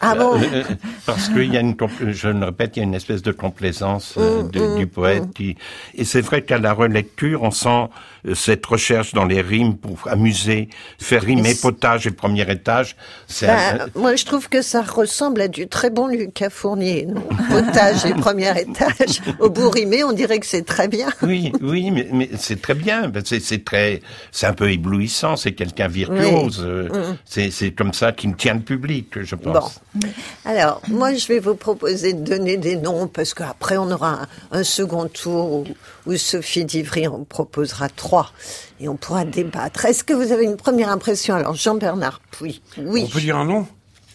Ah bon euh, Parce qu'il y a une, je le répète, il y a une espèce de complaisance euh, mm, mm, du poète. Mm. Qui, et c'est vrai qu'à la relecture, on sent euh, cette recherche dans les rimes pour amuser, faire rimer potage et premier étage. Ben, moi, je trouve que ça ressemble à du très bon Lucas Fournier, non? Potage et premier étage. Au bout rimé, on dirait que c'est très bien. Oui, oui, mais, mais c'est très bien. C'est très, c'est un peu éblouissant. C'est quelqu'un virtuose. Mm. C'est comme ça qui me tient le public, je pense. Bon. Alors, moi, je vais vous proposer de donner des noms parce qu'après, on aura un, second tour où, Sophie Divry en proposera trois et on pourra débattre. Est-ce que vous avez une première impression? Alors, Jean-Bernard oui. oui. On peut dire un nom?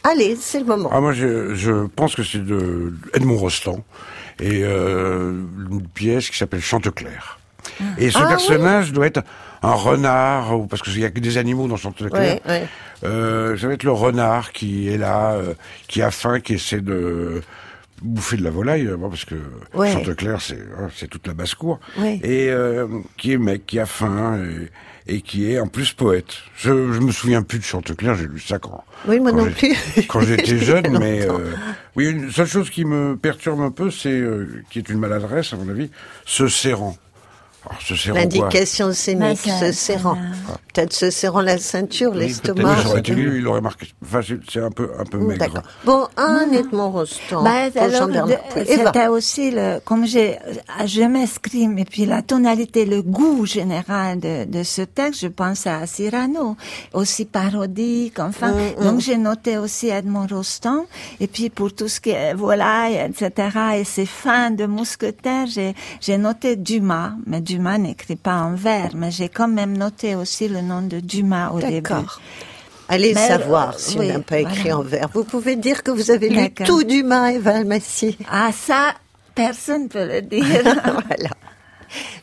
Allez, c'est le moment. Ah, moi, je, je pense que c'est de Edmond Rostand et euh, une pièce qui s'appelle Chanteclair. Et ce ah personnage doit être un renard, ou parce qu'il y a que des animaux dans Chanteclair. Ouais, euh, ça va être le renard qui est là, euh, qui a faim, qui essaie de bouffer de la volaille, euh, parce que Chanteclair, c'est hein, c'est toute la basse-cour, et euh, qui est mec, qui a faim, et, et, qui est en plus poète. Je, je me souviens plus de Chanteclair, j'ai lu ça quand... Oui, moi non plus. quand j'étais jeune, mais... Euh, oui, une seule chose qui me perturbe un peu, c'est, qui est une maladresse, à mon avis, ce serrant. L'indication scénique, se serrant. Peut-être se serrant la ceinture, l'estomac. il aurait marqué. Enfin, c'est un peu, un peu maigre. Bon, un Edmond Rostand. Bah, C'était aussi le, comme j'ai, je m'exprime, et puis la tonalité, le goût général de, de ce texte, je pense à Cyrano, aussi parodique, enfin. Mm, mm. Donc, j'ai noté aussi Edmond Rostand, et puis pour tout ce qui est volaille, etc., et ses fins de mousquetaire, j'ai noté Dumas, mais Dumas n'écrit pas en vers, mais j'ai quand même noté aussi le nom de Dumas au début. D'accord. Allez savoir si on n'a pas écrit en vers. Vous pouvez dire que vous avez lu tout Dumas et Valmassi. Ah ça, personne ne peut le dire. voilà.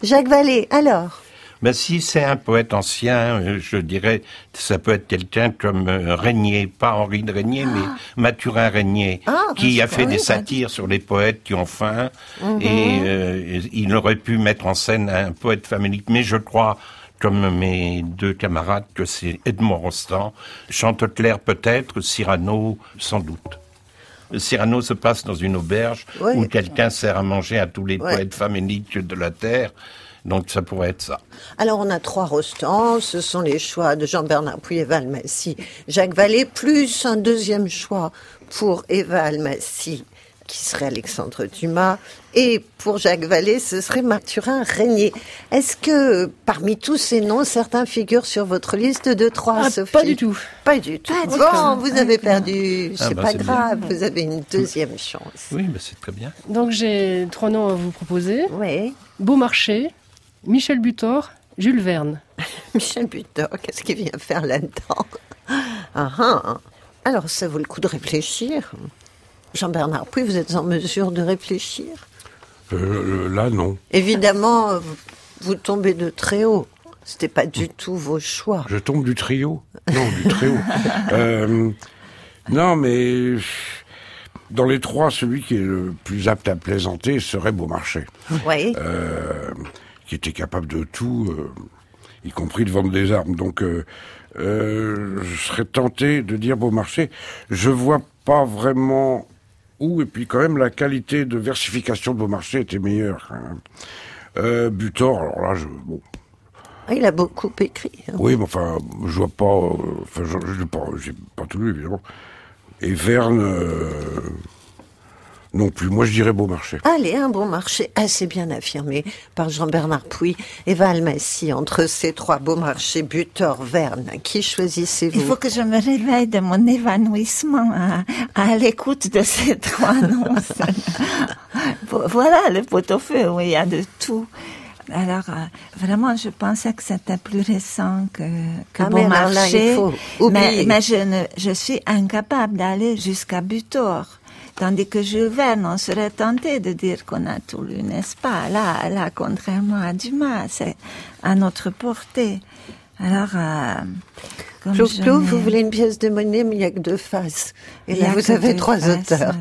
Jacques Vallée, alors mais si c'est un poète ancien, je dirais, ça peut être quelqu'un comme euh, Régnier, pas Henri de Régnier, mais ah. Mathurin Régnier, ah, qui a fait des satires sur les poètes qui ont faim, mhm. et euh, il aurait pu mettre en scène un poète familier. Mais je crois, comme mes deux camarades, que c'est Edmond Rostand, Chanteclair peut-être, Cyrano sans doute. Cyrano se passe dans une auberge où quelqu'un sert à manger à tous les poètes faméliques de la terre. Donc ça pourrait être ça. Alors on a trois rostants, ce sont les choix de Jean-Bernard Pouy et Valmassy, Jacques Vallée, plus un deuxième choix pour Eva Almassi, qui serait Alexandre Dumas, et pour Jacques Vallée, ce serait Mathurin Régnier. Est-ce que parmi tous ces noms, certains figurent sur votre liste de trois, ah, Sophie Pas du tout. Pas du tout. bon, vous avez perdu. Ah, c'est bah, pas grave, vous avez une deuxième chance. Oui, mais c'est très bien. Donc j'ai trois noms à vous proposer. Oui. Beaumarchais, Michel Butor, Jules Verne. Michel Butor, qu'est-ce qu'il vient faire là-dedans ah, ah. Alors, ça vaut le coup de réfléchir. Jean-Bernard puis vous êtes en mesure de réfléchir euh, Là, non. Évidemment, vous tombez de très haut. C'était pas du tout vos choix. Je tombe du trio Non, du très haut. Euh, non, mais dans les trois, celui qui est le plus apte à plaisanter serait Beaumarchais. Oui. Euh, qui était capable de tout, euh, y compris de vendre des armes. Donc, euh, euh, je serais tenté de dire Beaumarchais. Je vois pas vraiment où, et puis quand même, la qualité de versification de Beaumarchais était meilleure. Euh, Butor, alors là, je, bon, ah, il a beaucoup écrit. Hein. Oui, mais enfin, je vois pas. Euh, enfin, je n'ai pas, pas tout lu, évidemment. Et Verne. Euh, non plus. Moi, je dirais Beaumarchais. Allez, un Beaumarchais assez bien affirmé par Jean-Bernard Pouy et Valmassy. Entre ces trois Beaumarchais, Butor, Verne, qui choisissez-vous Il faut que je me réveille de mon évanouissement à, l'écoute de ces trois noms. voilà le pot-au-feu où il y a de tout. Alors, euh, vraiment, je pensais que c'était plus récent que, que ah, Beaumarchais. Mais, mais, je, ne, je suis incapable d'aller jusqu'à Butor. Tandis que Jules Verne, on serait tenté de dire qu'on a tout lu, n'est-ce pas? Là, là, contrairement à Dumas, c'est à notre portée. Alors, euh, comme vous voulez une pièce de monnaie, mais il n'y a que deux faces. Et là, vous avez trois auteurs.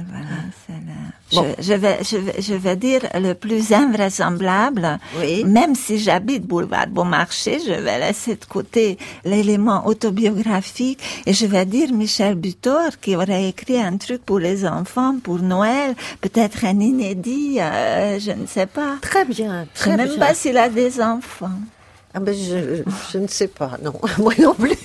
Je, vais, je, vais, je vais dire le plus invraisemblable. Oui. Même si j'habite boulevard Beaumarchais, je vais laisser de côté l'élément autobiographique et je vais dire Michel Butor qui aurait écrit un truc pour les enfants, pour Noël, peut-être un inédit, euh, je ne sais pas. Très bien. Très je ne sais même pas s'il a des enfants. Ah ben je, je, ne sais pas, non. Moi non plus.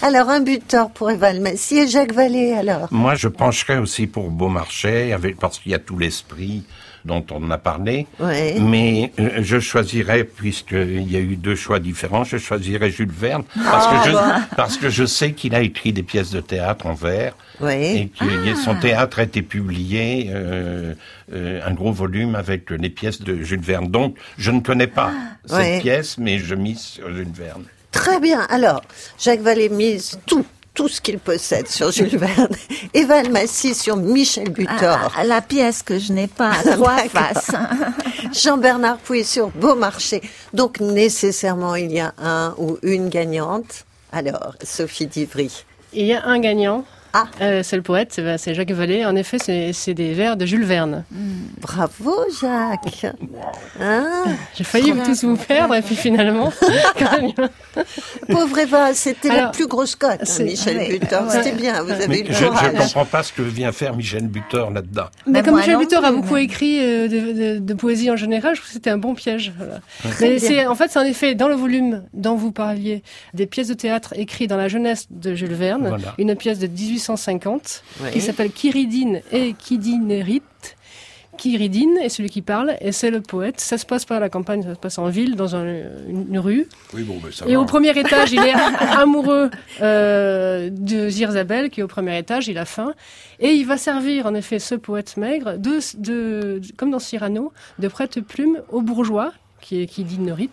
Alors, un buteur pour Eval Massy et Jacques Vallée, alors Moi, je pencherais aussi pour Beaumarchais, avec, parce qu'il y a tout l'esprit dont on a parlé. Mais euh, je choisirais, puisqu'il y a eu deux choix différents, je choisirais Jules Verne, parce, que, ah, je, bah. parce que je sais qu'il a écrit des pièces de théâtre en vers. Et que son ah. théâtre a été publié, euh, euh, un gros volume avec les pièces de Jules Verne. Donc, je ne connais pas ah, cette pièce, mais je mise sur Jules Verne. Très bien. Alors, Jacques Vallée mise tout tout ce qu'il possède sur Jules Verne et Valmassy sur Michel Butor. Ah, la pièce que je n'ai pas à trois faces. Jean-Bernard Pouy sur Beaumarchais. Donc nécessairement il y a un ou une gagnante. Alors, Sophie Divry. Il y a un gagnant. Ah. Euh, c'est le poète, c'est Jacques Vallée. En effet, c'est des vers de Jules Verne. Bravo, Jacques. Hein J'ai failli vous tous vous perdre, et puis finalement. Pauvre Eva, c'était la plus grosse cote, hein, Michel Butor. C'était bien, vous avez eu le Je ne comprends pas ce que vient faire Michel Butor là-dedans. Mais comme Michel Butor a beaucoup écrit euh, de, poésie en général, je trouve que c'était un bon piège. en fait, c'est en effet dans le volume dont vous parliez, des pièces de théâtre écrites dans la jeunesse de Jules Verne, une pièce de 18 1850, qui s'appelle Kiridine et Kidinerit. Kiridine est celui qui parle et c'est le poète. Ça se passe pas à la campagne, ça se passe en ville, dans une rue. Oui, bon, ça et au premier étage, il est amoureux euh, de Zirzabel, qui est au premier étage, il a faim. Et il va servir, en effet, ce poète maigre, de, de, comme dans Cyrano, de prête-plume aux bourgeois, qui, est, qui dit Norit,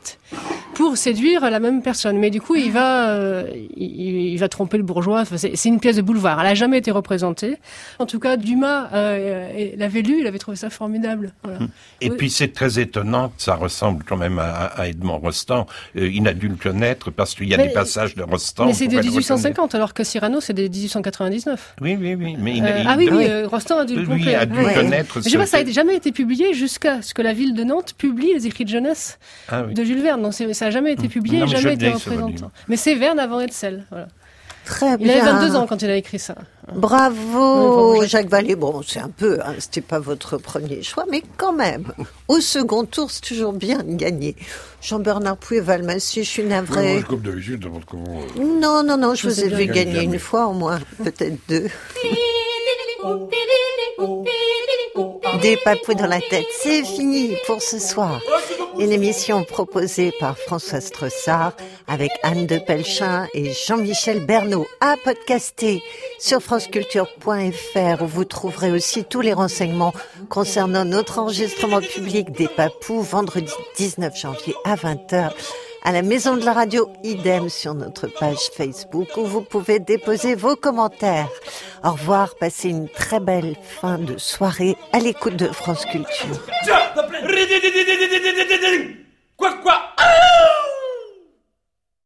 pour séduire la même personne. Mais du coup, il va, euh, il, va tromper le bourgeois. c'est une pièce de boulevard. Elle a jamais été représentée. En tout cas, Dumas euh, l'avait lu, il avait trouvé ça formidable. Voilà. Et puis c'est très étonnant, ça ressemble quand même à, Edmond Rostand. Euh, il a dû le connaître parce qu'il y a des passages de Rostand. Mais c'est de 1850, alors que Cyrano, c'est de 1899. Oui, oui, oui. Mais ah oui, oui, Rostand a dû le Lui a dû connaître. Je sais pas, ça n'a jamais été publié jusqu'à ce que la ville de Nantes publie les écrits de jeunesse ah de Jules Verne. Donc ça n'a jamais été publié, jamais été représenté. Mais c'est Verne avant Hetzel. Voilà. Très bien. Il avait 22 ans quand il a écrit ça. Bravo, Jacques Vallée. Bon, c'est un peu, hein, c'était pas votre premier choix, mais quand même, au second tour, c'est toujours bien de gagner. Jean-Bernard Pouy Valmassy, je suis navrée. comme d'habitude, comment. Euh, non, non, non, je, vous ai vu gagner une fois au moins, peut-être deux. Des papous dans la tête, c'est fini pour ce soir. Une émission proposée par François Strossard avec Anne de Pelchin et Jean-Michel Bernot à podcaster sur franceculture.fr où vous trouverez aussi tous les renseignements concernant notre enregistrement public des papous vendredi 19 janvier à 20h à la Maison de la Radio, idem sur notre page Facebook où vous pouvez déposer vos commentaires. Au revoir, passez une très belle fin de soirée à l'écoute de France Culture.